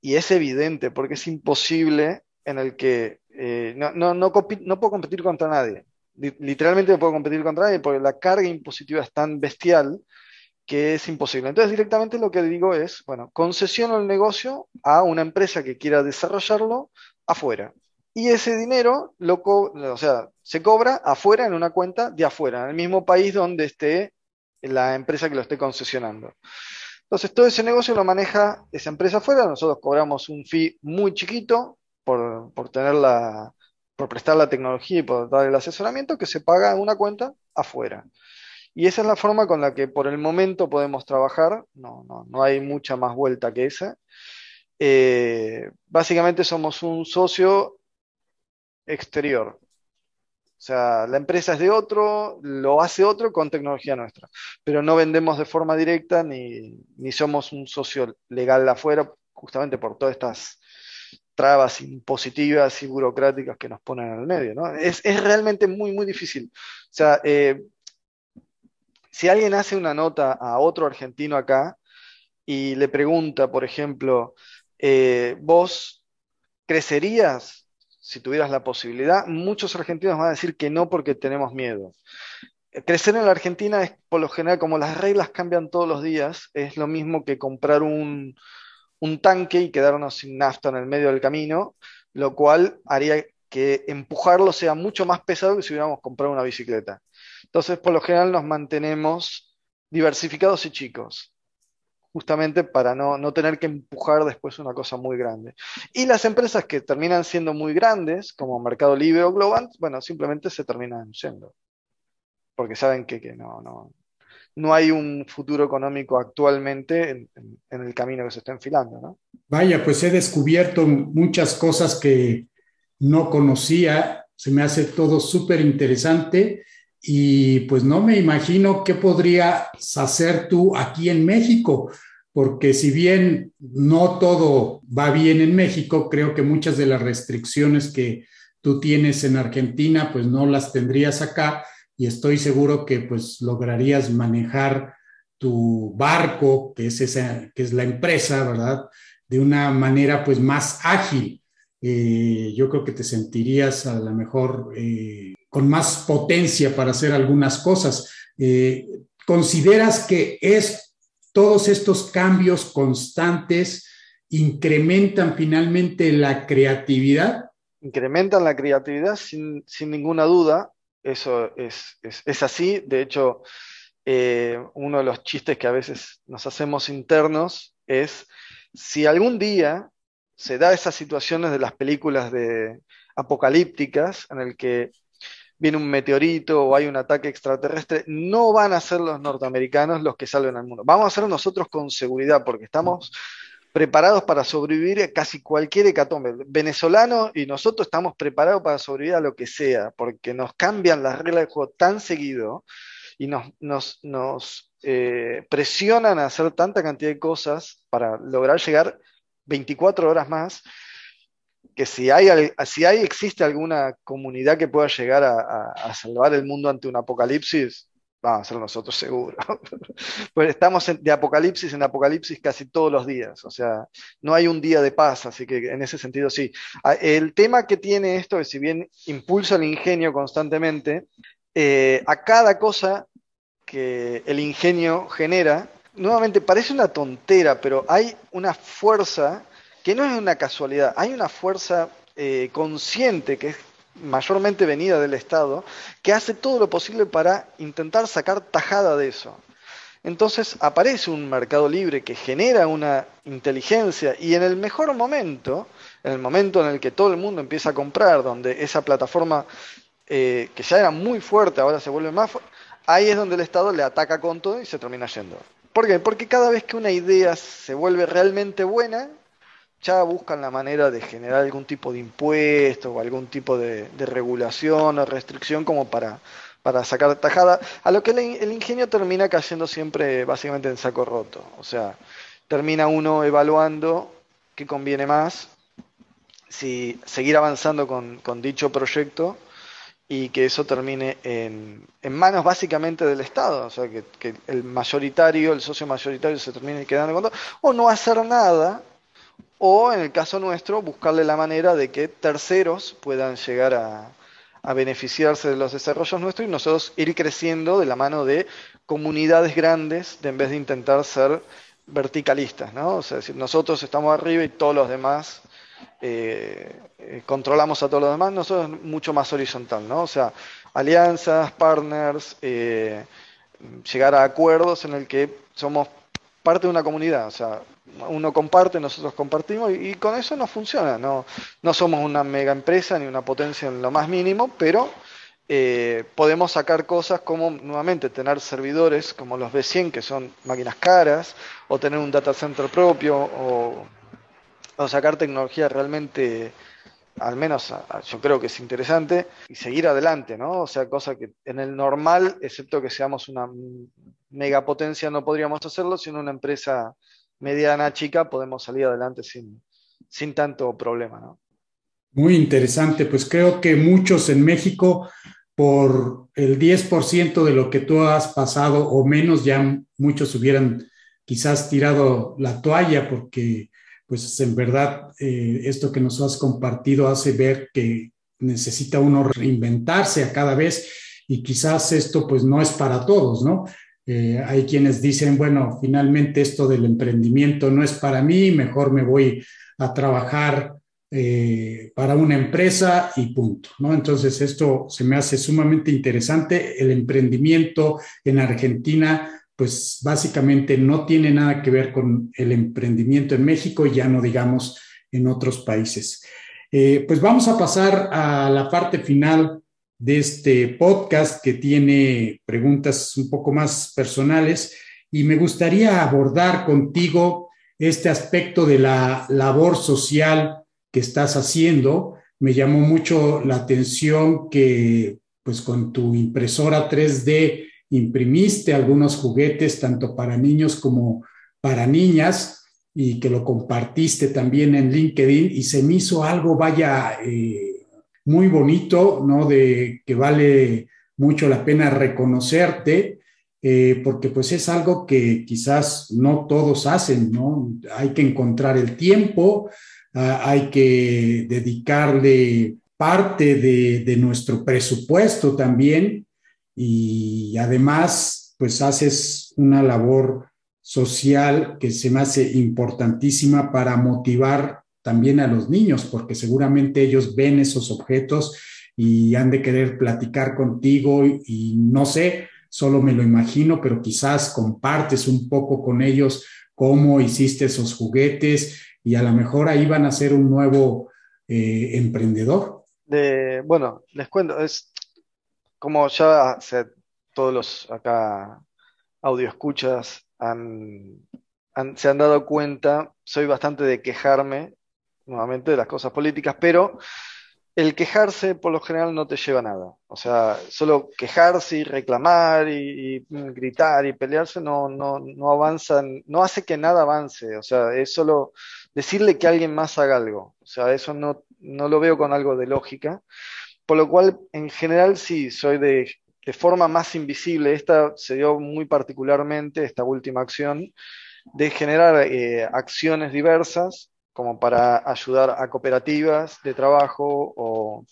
Y es evidente porque es imposible en el que eh, no, no, no, puedo competir contra nadie. Literalmente no puedo competir contra nadie porque la carga impositiva es tan bestial que es imposible. Entonces directamente lo que digo es, bueno, concesiono el negocio a una empresa que quiera desarrollarlo afuera y ese dinero lo o sea, se cobra afuera en una cuenta de afuera, en el mismo país donde esté la empresa que lo esté concesionando. Entonces, todo ese negocio lo maneja esa empresa afuera, nosotros cobramos un fee muy chiquito por, por tener por prestar la tecnología y por dar el asesoramiento que se paga en una cuenta afuera. Y esa es la forma con la que por el momento podemos trabajar, no, no, no hay mucha más vuelta que esa. Eh, básicamente somos un socio exterior. O sea, la empresa es de otro, lo hace otro con tecnología nuestra, pero no vendemos de forma directa ni, somos un socio legal afuera, justamente por todas estas trabas impositivas y burocráticas que nos ponen en el medio. ¿no? Es, realmente muy, muy difícil. O sea, eh, si alguien hace una nota a otro argentino acá y le pregunta, por ejemplo, eh, ¿vos crecerías si tuvieras la posibilidad, muchos argentinos van a decir que no porque tenemos miedo. Crecer en la Argentina es por lo general, como las reglas cambian todos los días, es lo mismo que comprar un, tanque y quedarnos sin nafta en el medio del camino, lo cual haría que empujarlo sea mucho más pesado que si hubiéramos comprado una bicicleta. Entonces, por lo general nos mantenemos diversificados y chicos justamente para no, tener que empujar después una cosa muy grande. Y las empresas que terminan siendo muy grandes, como Mercado Libre o Global, bueno, simplemente se terminan yendo, porque saben que, no, no, no hay un futuro económico actualmente en, en, el camino que se está enfilando. ¿no? Vaya, pues he descubierto muchas cosas que no conocía, se me hace todo súper interesante y pues no me imagino qué podrías hacer tú aquí en México, porque si bien no todo va bien en México, creo que muchas de las restricciones que tú tienes en Argentina, pues no las tendrías acá y estoy seguro que pues lograrías manejar tu barco, que es, esa, que es la empresa, ¿verdad? De una manera pues más ágil. Eh, yo creo que te sentirías a lo mejor eh, con más potencia para hacer algunas cosas. Eh, ¿Consideras que es todos estos cambios constantes incrementan finalmente la creatividad? Incrementan la creatividad sin, ninguna duda, eso es, es, así. De hecho, eh, uno de los chistes que a veces nos hacemos internos es si algún día se da esas situaciones de las películas de apocalípticas en el que viene un meteorito o hay un ataque extraterrestre, no van a ser los norteamericanos los que salven al mundo. Vamos a ser nosotros con seguridad porque estamos preparados para sobrevivir a casi cualquier hecatombe. Venezolano y nosotros estamos preparados para sobrevivir a lo que sea, porque nos cambian las reglas del juego tan seguido y nos, nos, eh, presionan a hacer tanta cantidad de cosas para lograr llegar 24 horas más que si hay, si hay, existe alguna comunidad que pueda llegar a, salvar el mundo ante un apocalipsis, vamos a ser nosotros seguros. [laughs] pues estamos de apocalipsis en apocalipsis casi todos los días, o sea, no hay un día de paz, así que en ese sentido sí. Ah, el tema que tiene esto es, si bien impulsa el ingenio constantemente, eh, a cada cosa que el ingenio genera, nuevamente parece una tontera, pero hay una fuerza que no es una casualidad, hay una fuerza eh, consciente que es mayormente venida del Estado, que hace todo lo posible para intentar sacar tajada de eso. Entonces aparece un mercado libre que genera una inteligencia y en el mejor momento, en el momento en el que todo el mundo empieza a comprar, donde esa plataforma eh, que ya era muy fuerte ahora se vuelve más fuerte, ahí es donde el Estado le ataca con todo y se termina yendo. ¿Por qué? Porque cada vez que una idea se vuelve realmente buena, ya buscan la manera de generar algún tipo de impuesto o algún tipo de, regulación o restricción como para, para sacar tajada, a lo que el, ingenio termina cayendo siempre básicamente en saco roto. O sea, termina uno evaluando qué conviene más, si seguir avanzando con, con dicho proyecto y que eso termine en, en, manos básicamente del Estado, o sea, que, que, el mayoritario, el socio mayoritario se termine quedando con todo, o no hacer nada, o en el caso nuestro, buscarle la manera de que terceros puedan llegar a, beneficiarse de los desarrollos nuestros y nosotros ir creciendo de la mano de comunidades grandes, de en vez de intentar ser verticalistas, ¿no? O sea, decir, nosotros estamos arriba y todos los demás eh, eh, controlamos a todos los demás, nosotros mucho más horizontal, ¿no? O sea, alianzas, partners, eh, llegar a acuerdos en el que somos parte de una comunidad, o sea, uno comparte, nosotros compartimos y, con eso no funciona, no, no somos una mega empresa ni una potencia en lo más mínimo, pero podemos sacar cosas como nuevamente tener servidores como los B100 que son máquinas caras o tener un data center propio o o sacar tecnología realmente, al menos yo creo que es interesante, y seguir adelante, ¿no? O sea, cosa que en el normal, excepto que seamos una megapotencia, no podríamos hacerlo, sino una empresa mediana, chica, podemos salir adelante sin, sin tanto problema, ¿no? Muy interesante, pues creo que muchos en México, por el 10% de lo que tú has pasado o menos, ya muchos hubieran quizás tirado la toalla porque pues en verdad eh, esto que nos has compartido hace ver que necesita uno reinventarse a cada vez y quizás esto pues no es para todos, ¿no? Eh, hay quienes dicen, bueno, finalmente esto del emprendimiento no es para mí, mejor me voy a trabajar eh, para una empresa y punto. Entonces esto se me hace sumamente interesante. El emprendimiento en Argentina pues básicamente no tiene nada que ver con el emprendimiento en México, ya no digamos en otros países. Eh, pues vamos a pasar a la parte final de este podcast que tiene preguntas un poco más personales y me gustaría abordar contigo este aspecto de la labor social que estás haciendo. Me llamó mucho la atención que pues con tu impresora 3D imprimiste algunos juguetes tanto para niños como para niñas y que lo compartiste también en LinkedIn y se me hizo algo, vaya, eh, muy bonito, ¿no? De que vale mucho la pena reconocerte, eh, porque pues es algo que quizás no todos hacen, ¿no? Hay que encontrar el tiempo, ah, hay que dedicarle parte de, de nuestro presupuesto también y además, pues haces una labor social que se me hace importantísima para motivar también a los niños, porque seguramente ellos ven esos objetos y han de querer platicar contigo y, no sé, solo me lo imagino, pero quizás compartes un poco con ellos cómo hiciste esos juguetes y a lo mejor ahí van a ser un nuevo eh, emprendedor. bueno, les cuento, es, como ya todos los acá audio escuchas se han dado cuenta, soy bastante de quejarme nuevamente de las cosas políticas, pero el quejarse por lo general no te lleva a nada. O sea, solo quejarse y reclamar y, gritar y pelearse no, no, no avanza, no hace que nada avance. O sea, es solo decirle que alguien más haga algo. O sea, eso no, no lo veo con algo de lógica. Por lo cual, en general, sí, soy de, forma más invisible. Esta se dio muy particularmente, esta última acción, de generar eh, acciones diversas como para ayudar a cooperativas de trabajo o,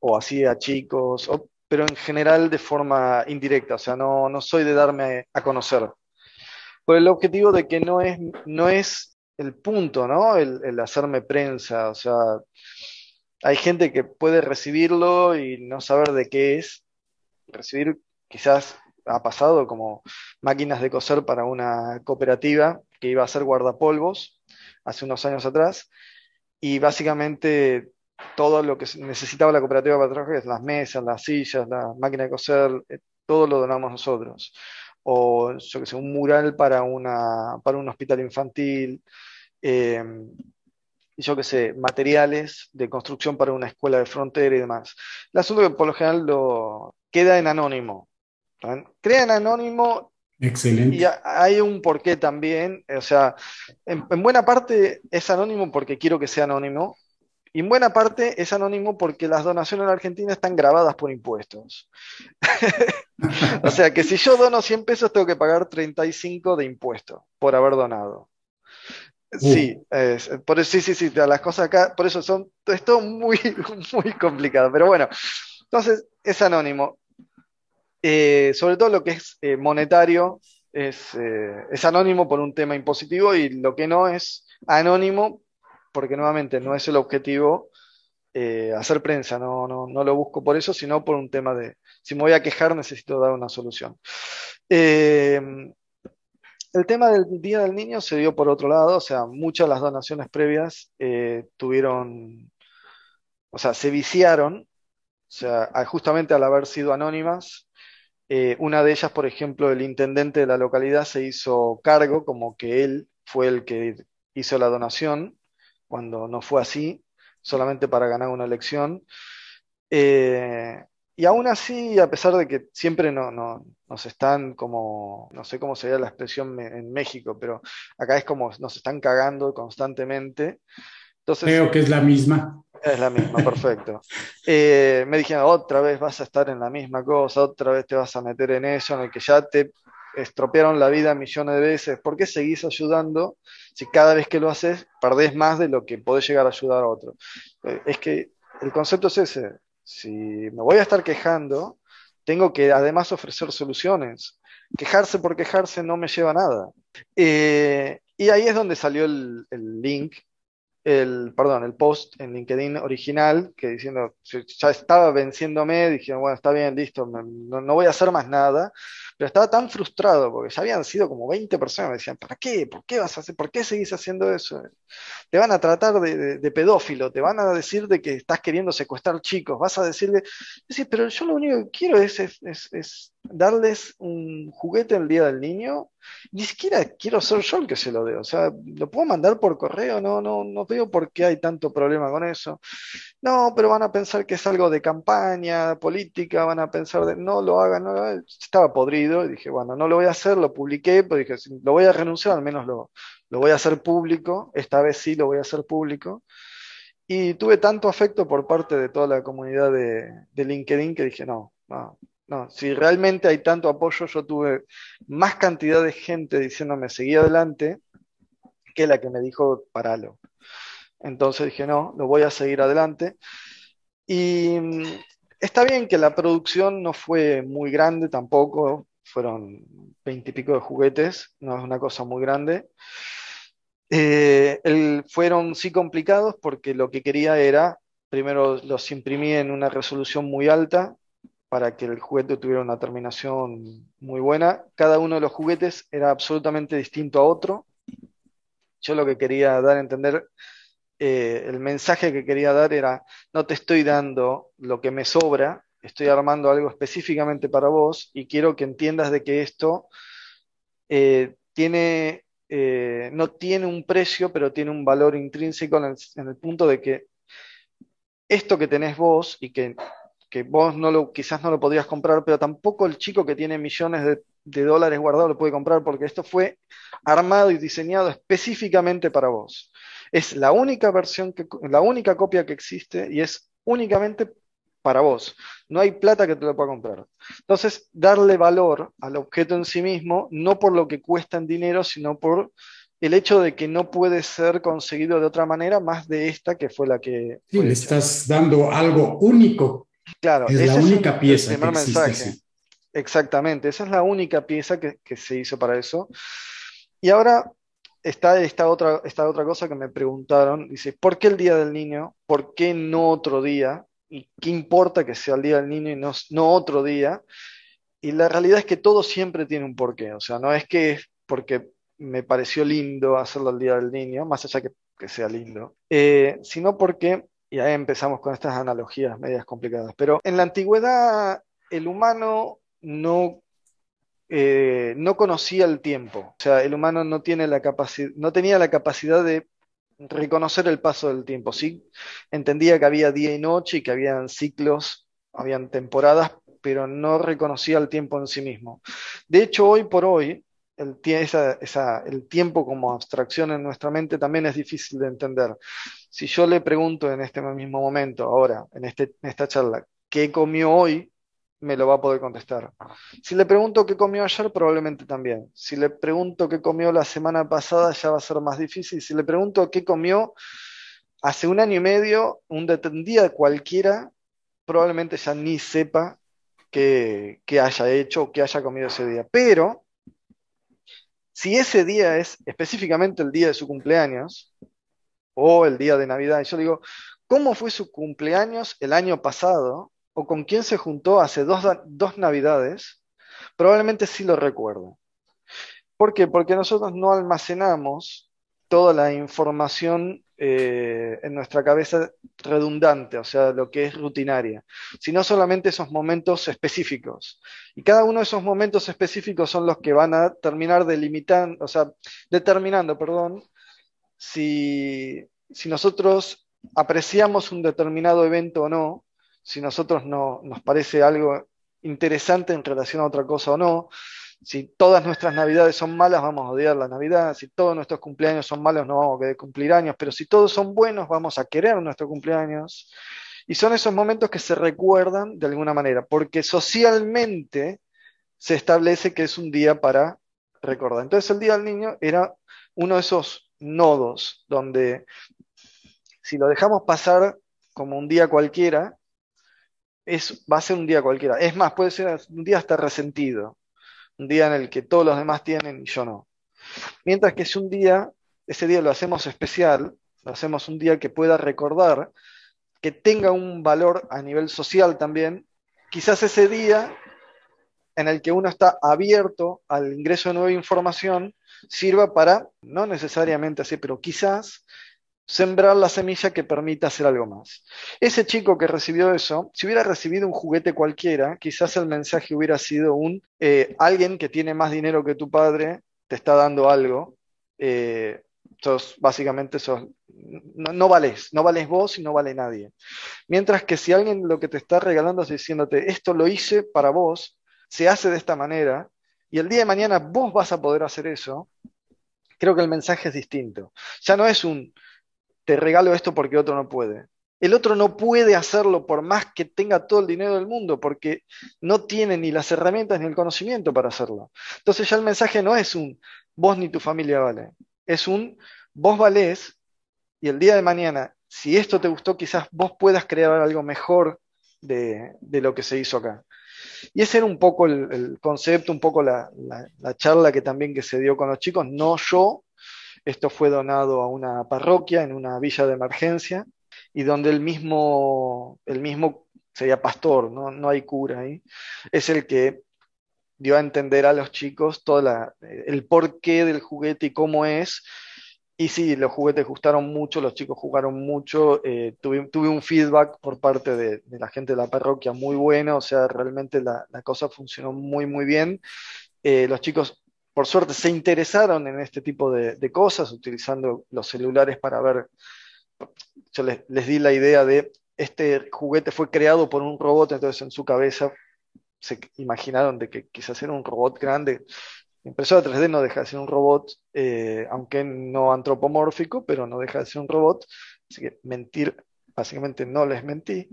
o así a chicos, pero en general de forma indirecta, o sea, no, no soy de darme a conocer. por el objetivo de que no es, no es el punto, ¿no? El, hacerme prensa, o sea, hay gente que puede recibirlo y no saber de qué es. Recibir quizás ha pasado como máquinas de coser para una cooperativa que iba a ser guardapolvos hace unos años atrás y básicamente todo lo que necesitaba la cooperativa para trabajar, las mesas, las sillas, la máquina de coser, eh, todo lo donamos nosotros. O yo que sé, un mural para, una, para un hospital infantil, eh, yo que sé, materiales de construcción para una escuela de frontera y demás. El asunto que por lo general lo queda en anónimo. Crea en anónimo. Excelente. Y hay un porqué también. O sea, en, buena parte es anónimo porque quiero que sea anónimo. Y en buena parte es anónimo porque las donaciones en Argentina están grabadas por impuestos. [laughs] o sea que si yo dono 100 pesos tengo que pagar 35 de impuestos por haber donado. Sí, por eso, sí, sí, sí, las cosas acá, por eso son, es todo muy, [laughs] muy complicado, pero bueno, entonces es anónimo. Eh, sobre todo lo que es eh, monetario es, eh, es, anónimo por un tema impositivo y lo que no es anónimo porque nuevamente no es el objetivo hacer prensa, no, no, no, lo busco por eso, sino por un tema de, si me voy a quejar necesito dar una solución. El tema del Día del Niño se dio por otro lado, o sea, muchas de las donaciones previas tuvieron, o sea, se viciaron, o sea, justamente al haber sido anónimas. Eh, una de ellas, por ejemplo, el intendente de la localidad se hizo cargo como que él fue el que hizo la donación, cuando no fue así, solamente para ganar una elección. Eh, y aún así, a pesar de que siempre no, nos están como, no sé cómo sería la expresión en México, pero acá es como nos están cagando constantemente. Entonces, Creo que es la misma. Es la misma, perfecto. Eh, me dijeron, otra vez vas a estar en la misma cosa, otra vez te vas a meter en eso, en el que ya te estropearon la vida millones de veces. ¿Por qué seguís ayudando si cada vez que lo haces perdés más de lo que podés llegar a ayudar a otro? Eh, es que el concepto es ese si me voy a estar quejando, tengo que además ofrecer soluciones. Quejarse por quejarse no me lleva a nada. Eh, y ahí es donde salió el, link, el, perdón, el post en LinkedIn original, que diciendo, ya estaba venciéndome, dije, bueno, está bien, listo, no, no, voy a hacer más nada, pero estaba tan frustrado porque ya habían sido como 20 personas, me decían, ¿para qué? ¿Por qué vas a hacer? ¿Por qué seguís haciendo eso? Te van a tratar de, pedófilo, te van a decir de que estás queriendo secuestrar chicos, vas a decirle, sí, pero yo lo único que quiero es, es darles un juguete el día del niño, ni siquiera quiero ser yo el que se lo dé, o sea, lo puedo mandar por correo, no, no, no veo por qué hay tanto problema con eso. No, pero van a pensar que es algo de campaña política, van a pensar de no lo hagan, no estaba podrido y dije, bueno, no lo voy a hacer, lo publiqué, pero dije, si lo voy a renunciar, al menos lo, lo voy a hacer público, esta vez sí lo voy a hacer público. Y tuve tanto afecto por parte de toda la comunidad de, de LinkedIn que dije, no, no, no, si realmente hay tanto apoyo, yo tuve más cantidad de gente diciéndome seguí adelante que la que me dijo paralo. Entonces dije, no, lo voy a seguir adelante. Y mm, está bien que la producción no fue muy grande tampoco, fueron veintipico de juguetes, no es una cosa muy grande. Eh, fueron sí complicados porque lo que quería era, primero los imprimí en una resolución muy alta, para que el juguete tuviera una terminación muy buena. Cada uno de los juguetes era absolutamente distinto a otro. Yo lo que quería dar a entender, eh, el mensaje que quería dar era, no te estoy dando lo que me sobra, estoy armando algo específicamente para vos y quiero que entiendas de que esto eh, tiene, eh, no tiene un precio, pero tiene un valor intrínseco en el, punto de que esto que tenés vos y que que vos no lo, quizás no lo podrías comprar, pero tampoco el chico que tiene millones de, dólares guardados lo puede comprar porque esto fue armado y diseñado específicamente para vos. Es la única versión, que, la única copia que existe y es únicamente para vos. No hay plata que te lo pueda comprar. Entonces, darle valor al objeto en sí mismo, no por lo que cuesta en dinero, sino por el hecho de que no puede ser conseguido de otra manera más de esta que fue la que... Sí, le estás dando algo único Claro, es la única pieza. mensaje. Exactamente, esa es la única pieza que, se hizo para eso. Y ahora está esta otra, esta otra cosa que me preguntaron, dice, ¿por qué el Día del Niño? ¿Por qué no otro día? ¿Y qué importa que sea el Día del Niño y no, otro día? Y la realidad es que todo siempre tiene un porqué, o sea, no es que es porque me pareció lindo hacerlo el Día del Niño, más allá que, que sea lindo, eh, sino porque, y ahí empezamos con estas analogías medias complicadas, pero en la antigüedad el humano no eh, no conocía el tiempo. O sea, el humano no, tiene la no tenía la capacidad de reconocer el paso del tiempo. Sí, entendía que había día y noche y que habían ciclos, habían temporadas, pero no reconocía el tiempo en sí mismo. De hecho, hoy por hoy, el, el tiempo como abstracción en nuestra mente también es difícil de entender. Si yo le pregunto en este mismo momento, ahora, en, este, en esta charla, ¿qué comió hoy? Me lo va a poder contestar. Si le pregunto qué comió ayer, probablemente también. Si le pregunto qué comió la semana pasada, ya va a ser más difícil. Si le pregunto qué comió hace un año y medio, un día cualquiera, probablemente ya ni sepa qué, haya hecho o qué haya comido ese día. Pero, si ese día es específicamente el día de su cumpleaños o el día de Navidad, yo digo, ¿cómo fue su cumpleaños el año pasado? O con quién se juntó hace dos, navidades, probablemente sí lo recuerdo. ¿Por qué? Porque nosotros no almacenamos toda la información eh, en nuestra cabeza redundante, o sea, lo que es rutinaria, sino solamente esos momentos específicos. Y cada uno de esos momentos específicos son los que van a terminar delimitando, o sea, determinando, perdón, si, si nosotros apreciamos un determinado evento o no, si nosotros no, nos parece algo interesante en relación a otra cosa o no. Si todas nuestras navidades son malas, vamos a odiar la Navidad. Si todos nuestros cumpleaños son malos, no vamos a querer cumplir años. Pero si todos son buenos, vamos a querer nuestro cumpleaños. Y son esos momentos que se recuerdan de alguna manera, porque socialmente se establece que es un día para recordar. Entonces el Día del Niño era uno de esos nodos donde si lo dejamos pasar como un día cualquiera, es, va a ser un día cualquiera. Es más, puede ser un día hasta resentido, un día en el que todos los demás tienen y yo no. Mientras que es un día, ese día lo hacemos especial, lo hacemos un día que pueda recordar, que tenga un valor a nivel social también, quizás ese día en el que uno está abierto al ingreso de nueva información sirva para, no necesariamente así, pero quizás sembrar la semilla que permita hacer algo más. Ese chico que recibió eso, si hubiera recibido un juguete cualquiera, quizás el mensaje hubiera sido un, eh, alguien que tiene más dinero que tu padre te está dando algo, eh, básicamente sos, no, no, vales, no vales vos y no vale nadie. Mientras que si alguien lo que te está regalando es diciéndote, esto lo hice para vos, se hace de esta manera, y el día de mañana vos vas a poder hacer eso, creo que el mensaje es distinto. Ya no es un, te regalo esto porque otro no puede. El otro no puede hacerlo por más que tenga todo el dinero del mundo, porque no tiene ni las herramientas ni el conocimiento para hacerlo. Entonces ya el mensaje no es un vos ni tu familia vale, es un vos valés y el día de mañana, si esto te gustó, quizás vos puedas crear algo mejor de, lo que se hizo acá. Y ese era un poco el, concepto, un poco la, la, charla que también que se dio con los chicos, no yo, esto fue donado a una parroquia en una villa de emergencia y donde el mismo, el mismo sería pastor, ¿no? no hay cura ahí, es el que dio a entender a los chicos todo el porqué del juguete y cómo es. Y sí, los juguetes gustaron mucho, los chicos jugaron mucho, eh, tuve, tuve, un feedback por parte de, la gente de la parroquia muy bueno, o sea, realmente la, la cosa funcionó muy, muy bien. Eh, los chicos por suerte se interesaron en este tipo de, cosas, utilizando los celulares para ver. Yo les, di la idea de este juguete fue creado por un robot, entonces en su cabeza se imaginaron de que quizás era un robot grande. Impresora 3D no deja de ser un robot, eh, aunque no antropomórfico, pero no deja de ser un robot. Así que mentir, básicamente no les mentí.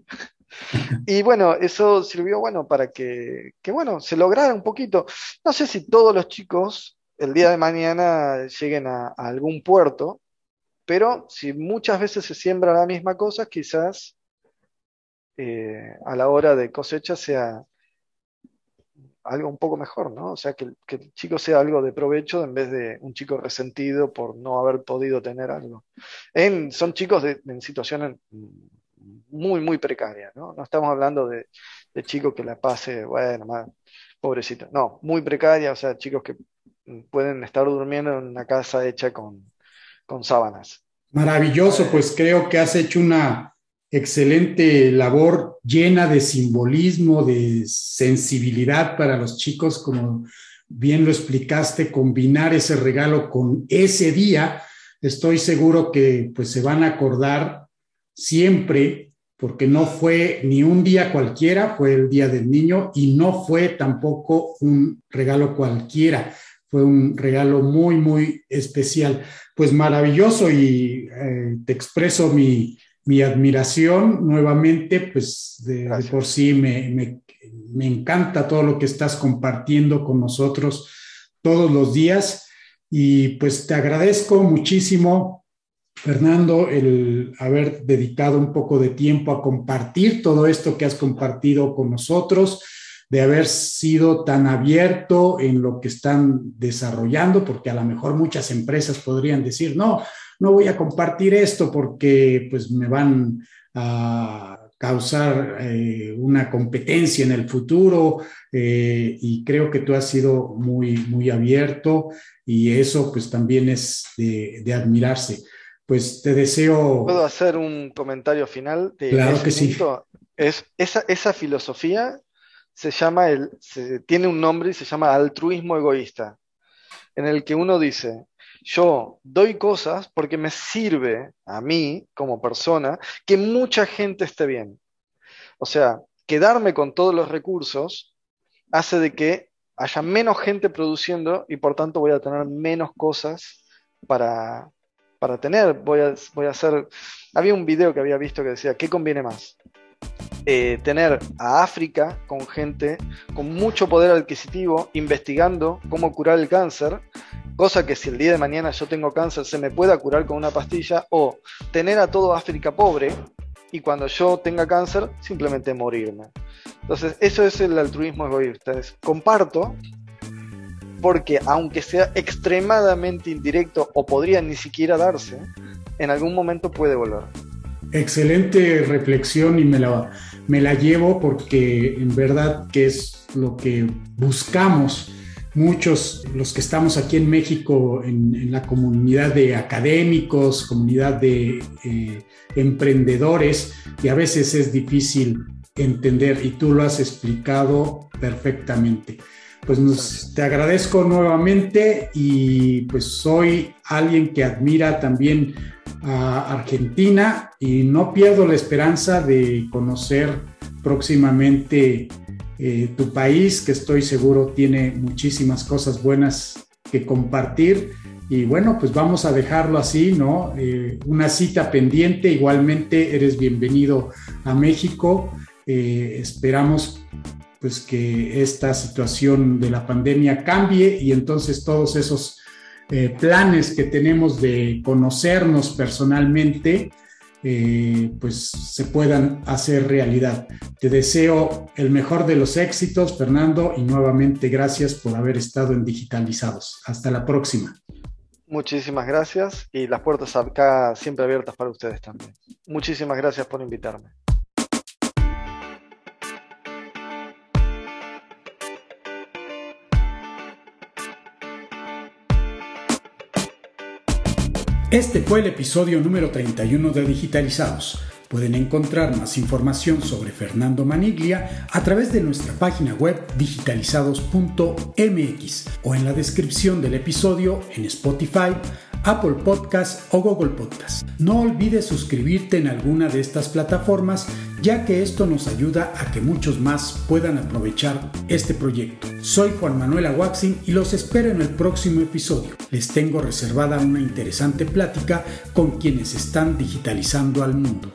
[laughs] Y bueno, eso sirvió bueno para que, bueno, se lograra un poquito. No sé si todos los chicos el día de mañana lleguen a, algún puerto, pero si muchas veces se siembra la misma cosa, quizás eh, a la hora de cosecha sea algo un poco mejor, ¿no? O sea, que, el chico sea algo de provecho en vez de un chico resentido por no haber podido tener algo. Son chicos en situaciones muy, muy precarias, ¿no? No estamos hablando de, de chicos que la pase, bueno, más, pobrecito. No, muy precaria, o sea, chicos que pueden estar durmiendo en una casa hecha con, con sábanas. Maravilloso, pues creo que has hecho una excelente labor llena de simbolismo, de sensibilidad para los chicos, como bien lo explicaste, combinar ese regalo con ese día, estoy seguro que pues se van a acordar siempre, porque no fue ni un día cualquiera, fue el día del niño y no fue tampoco un regalo cualquiera, fue un regalo muy, muy especial. Pues maravilloso y eh, te expreso mi, mi admiración nuevamente, pues de, por sí me, me, me, encanta todo lo que estás compartiendo con nosotros todos los días y pues te agradezco muchísimo, Fernando, el haber dedicado un poco de tiempo a compartir todo esto que has compartido con nosotros de haber sido tan abierto en lo que están desarrollando, porque a lo mejor muchas empresas podrían decir, no, no voy a compartir esto porque pues me van a causar eh, una competencia en el futuro eh, y creo que tú has sido muy, muy abierto y eso pues también es de, admirarse. Pues te deseo... ¿Puedo hacer un comentario final? De claro que sí. Es, esa, esa filosofía se llama el, tiene un nombre y se llama altruismo egoísta, en el que uno dice, yo doy cosas porque me sirve a mí como persona que mucha gente esté bien. O sea, quedarme con todos los recursos hace de que haya menos gente produciendo y por tanto voy a tener menos cosas para, para tener. Voy a, voy a hacer... Había un video que había visto que decía, ¿qué conviene más? Eh, tener a África con gente con mucho poder adquisitivo investigando cómo curar el cáncer, cosa que si el día de mañana yo tengo cáncer se me pueda curar con una pastilla, o tener a todo África pobre y cuando yo tenga cáncer simplemente morirme. Entonces, eso es el altruismo egoísta, es comparto porque aunque sea extremadamente indirecto o podría ni siquiera darse, en algún momento puede volver. Excelente reflexión y me la, me la llevo porque en verdad que es lo que buscamos muchos, los que estamos aquí en México, en, la comunidad de académicos, comunidad de eh, emprendedores, y a veces es difícil entender y tú lo has explicado perfectamente. Pues te agradezco nuevamente y pues soy alguien que admira también a Argentina y no pierdo la esperanza de conocer próximamente eh, tu país, que estoy seguro tiene muchísimas cosas buenas que compartir. Y bueno, pues vamos a dejarlo así, ¿no? Eh, una cita pendiente, igualmente eres bienvenido a México. Eh, esperamos pues que esta situación de la pandemia cambie y entonces todos esos eh, planes que tenemos de conocernos personalmente, eh, pues se puedan hacer realidad. Te deseo el mejor de los éxitos, Fernando, y nuevamente gracias por haber estado en Digitalizados. Hasta la próxima. Muchísimas gracias y las puertas acá siempre abiertas para ustedes también. Muchísimas gracias por invitarme. Este fue el episodio número 31 de Digitalizados. Pueden encontrar más información sobre Fernando Maniglia a través de nuestra página web digitalizados.mx o en la descripción del episodio en Spotify, Apple Podcast o Google Podcast. No olvides suscribirte en alguna de estas plataformas ya que esto nos ayuda a que muchos más puedan aprovechar este proyecto. Soy Juan Manuel Aguaxin y los espero en el próximo episodio. Les tengo reservada una interesante plática con quienes están digitalizando al mundo.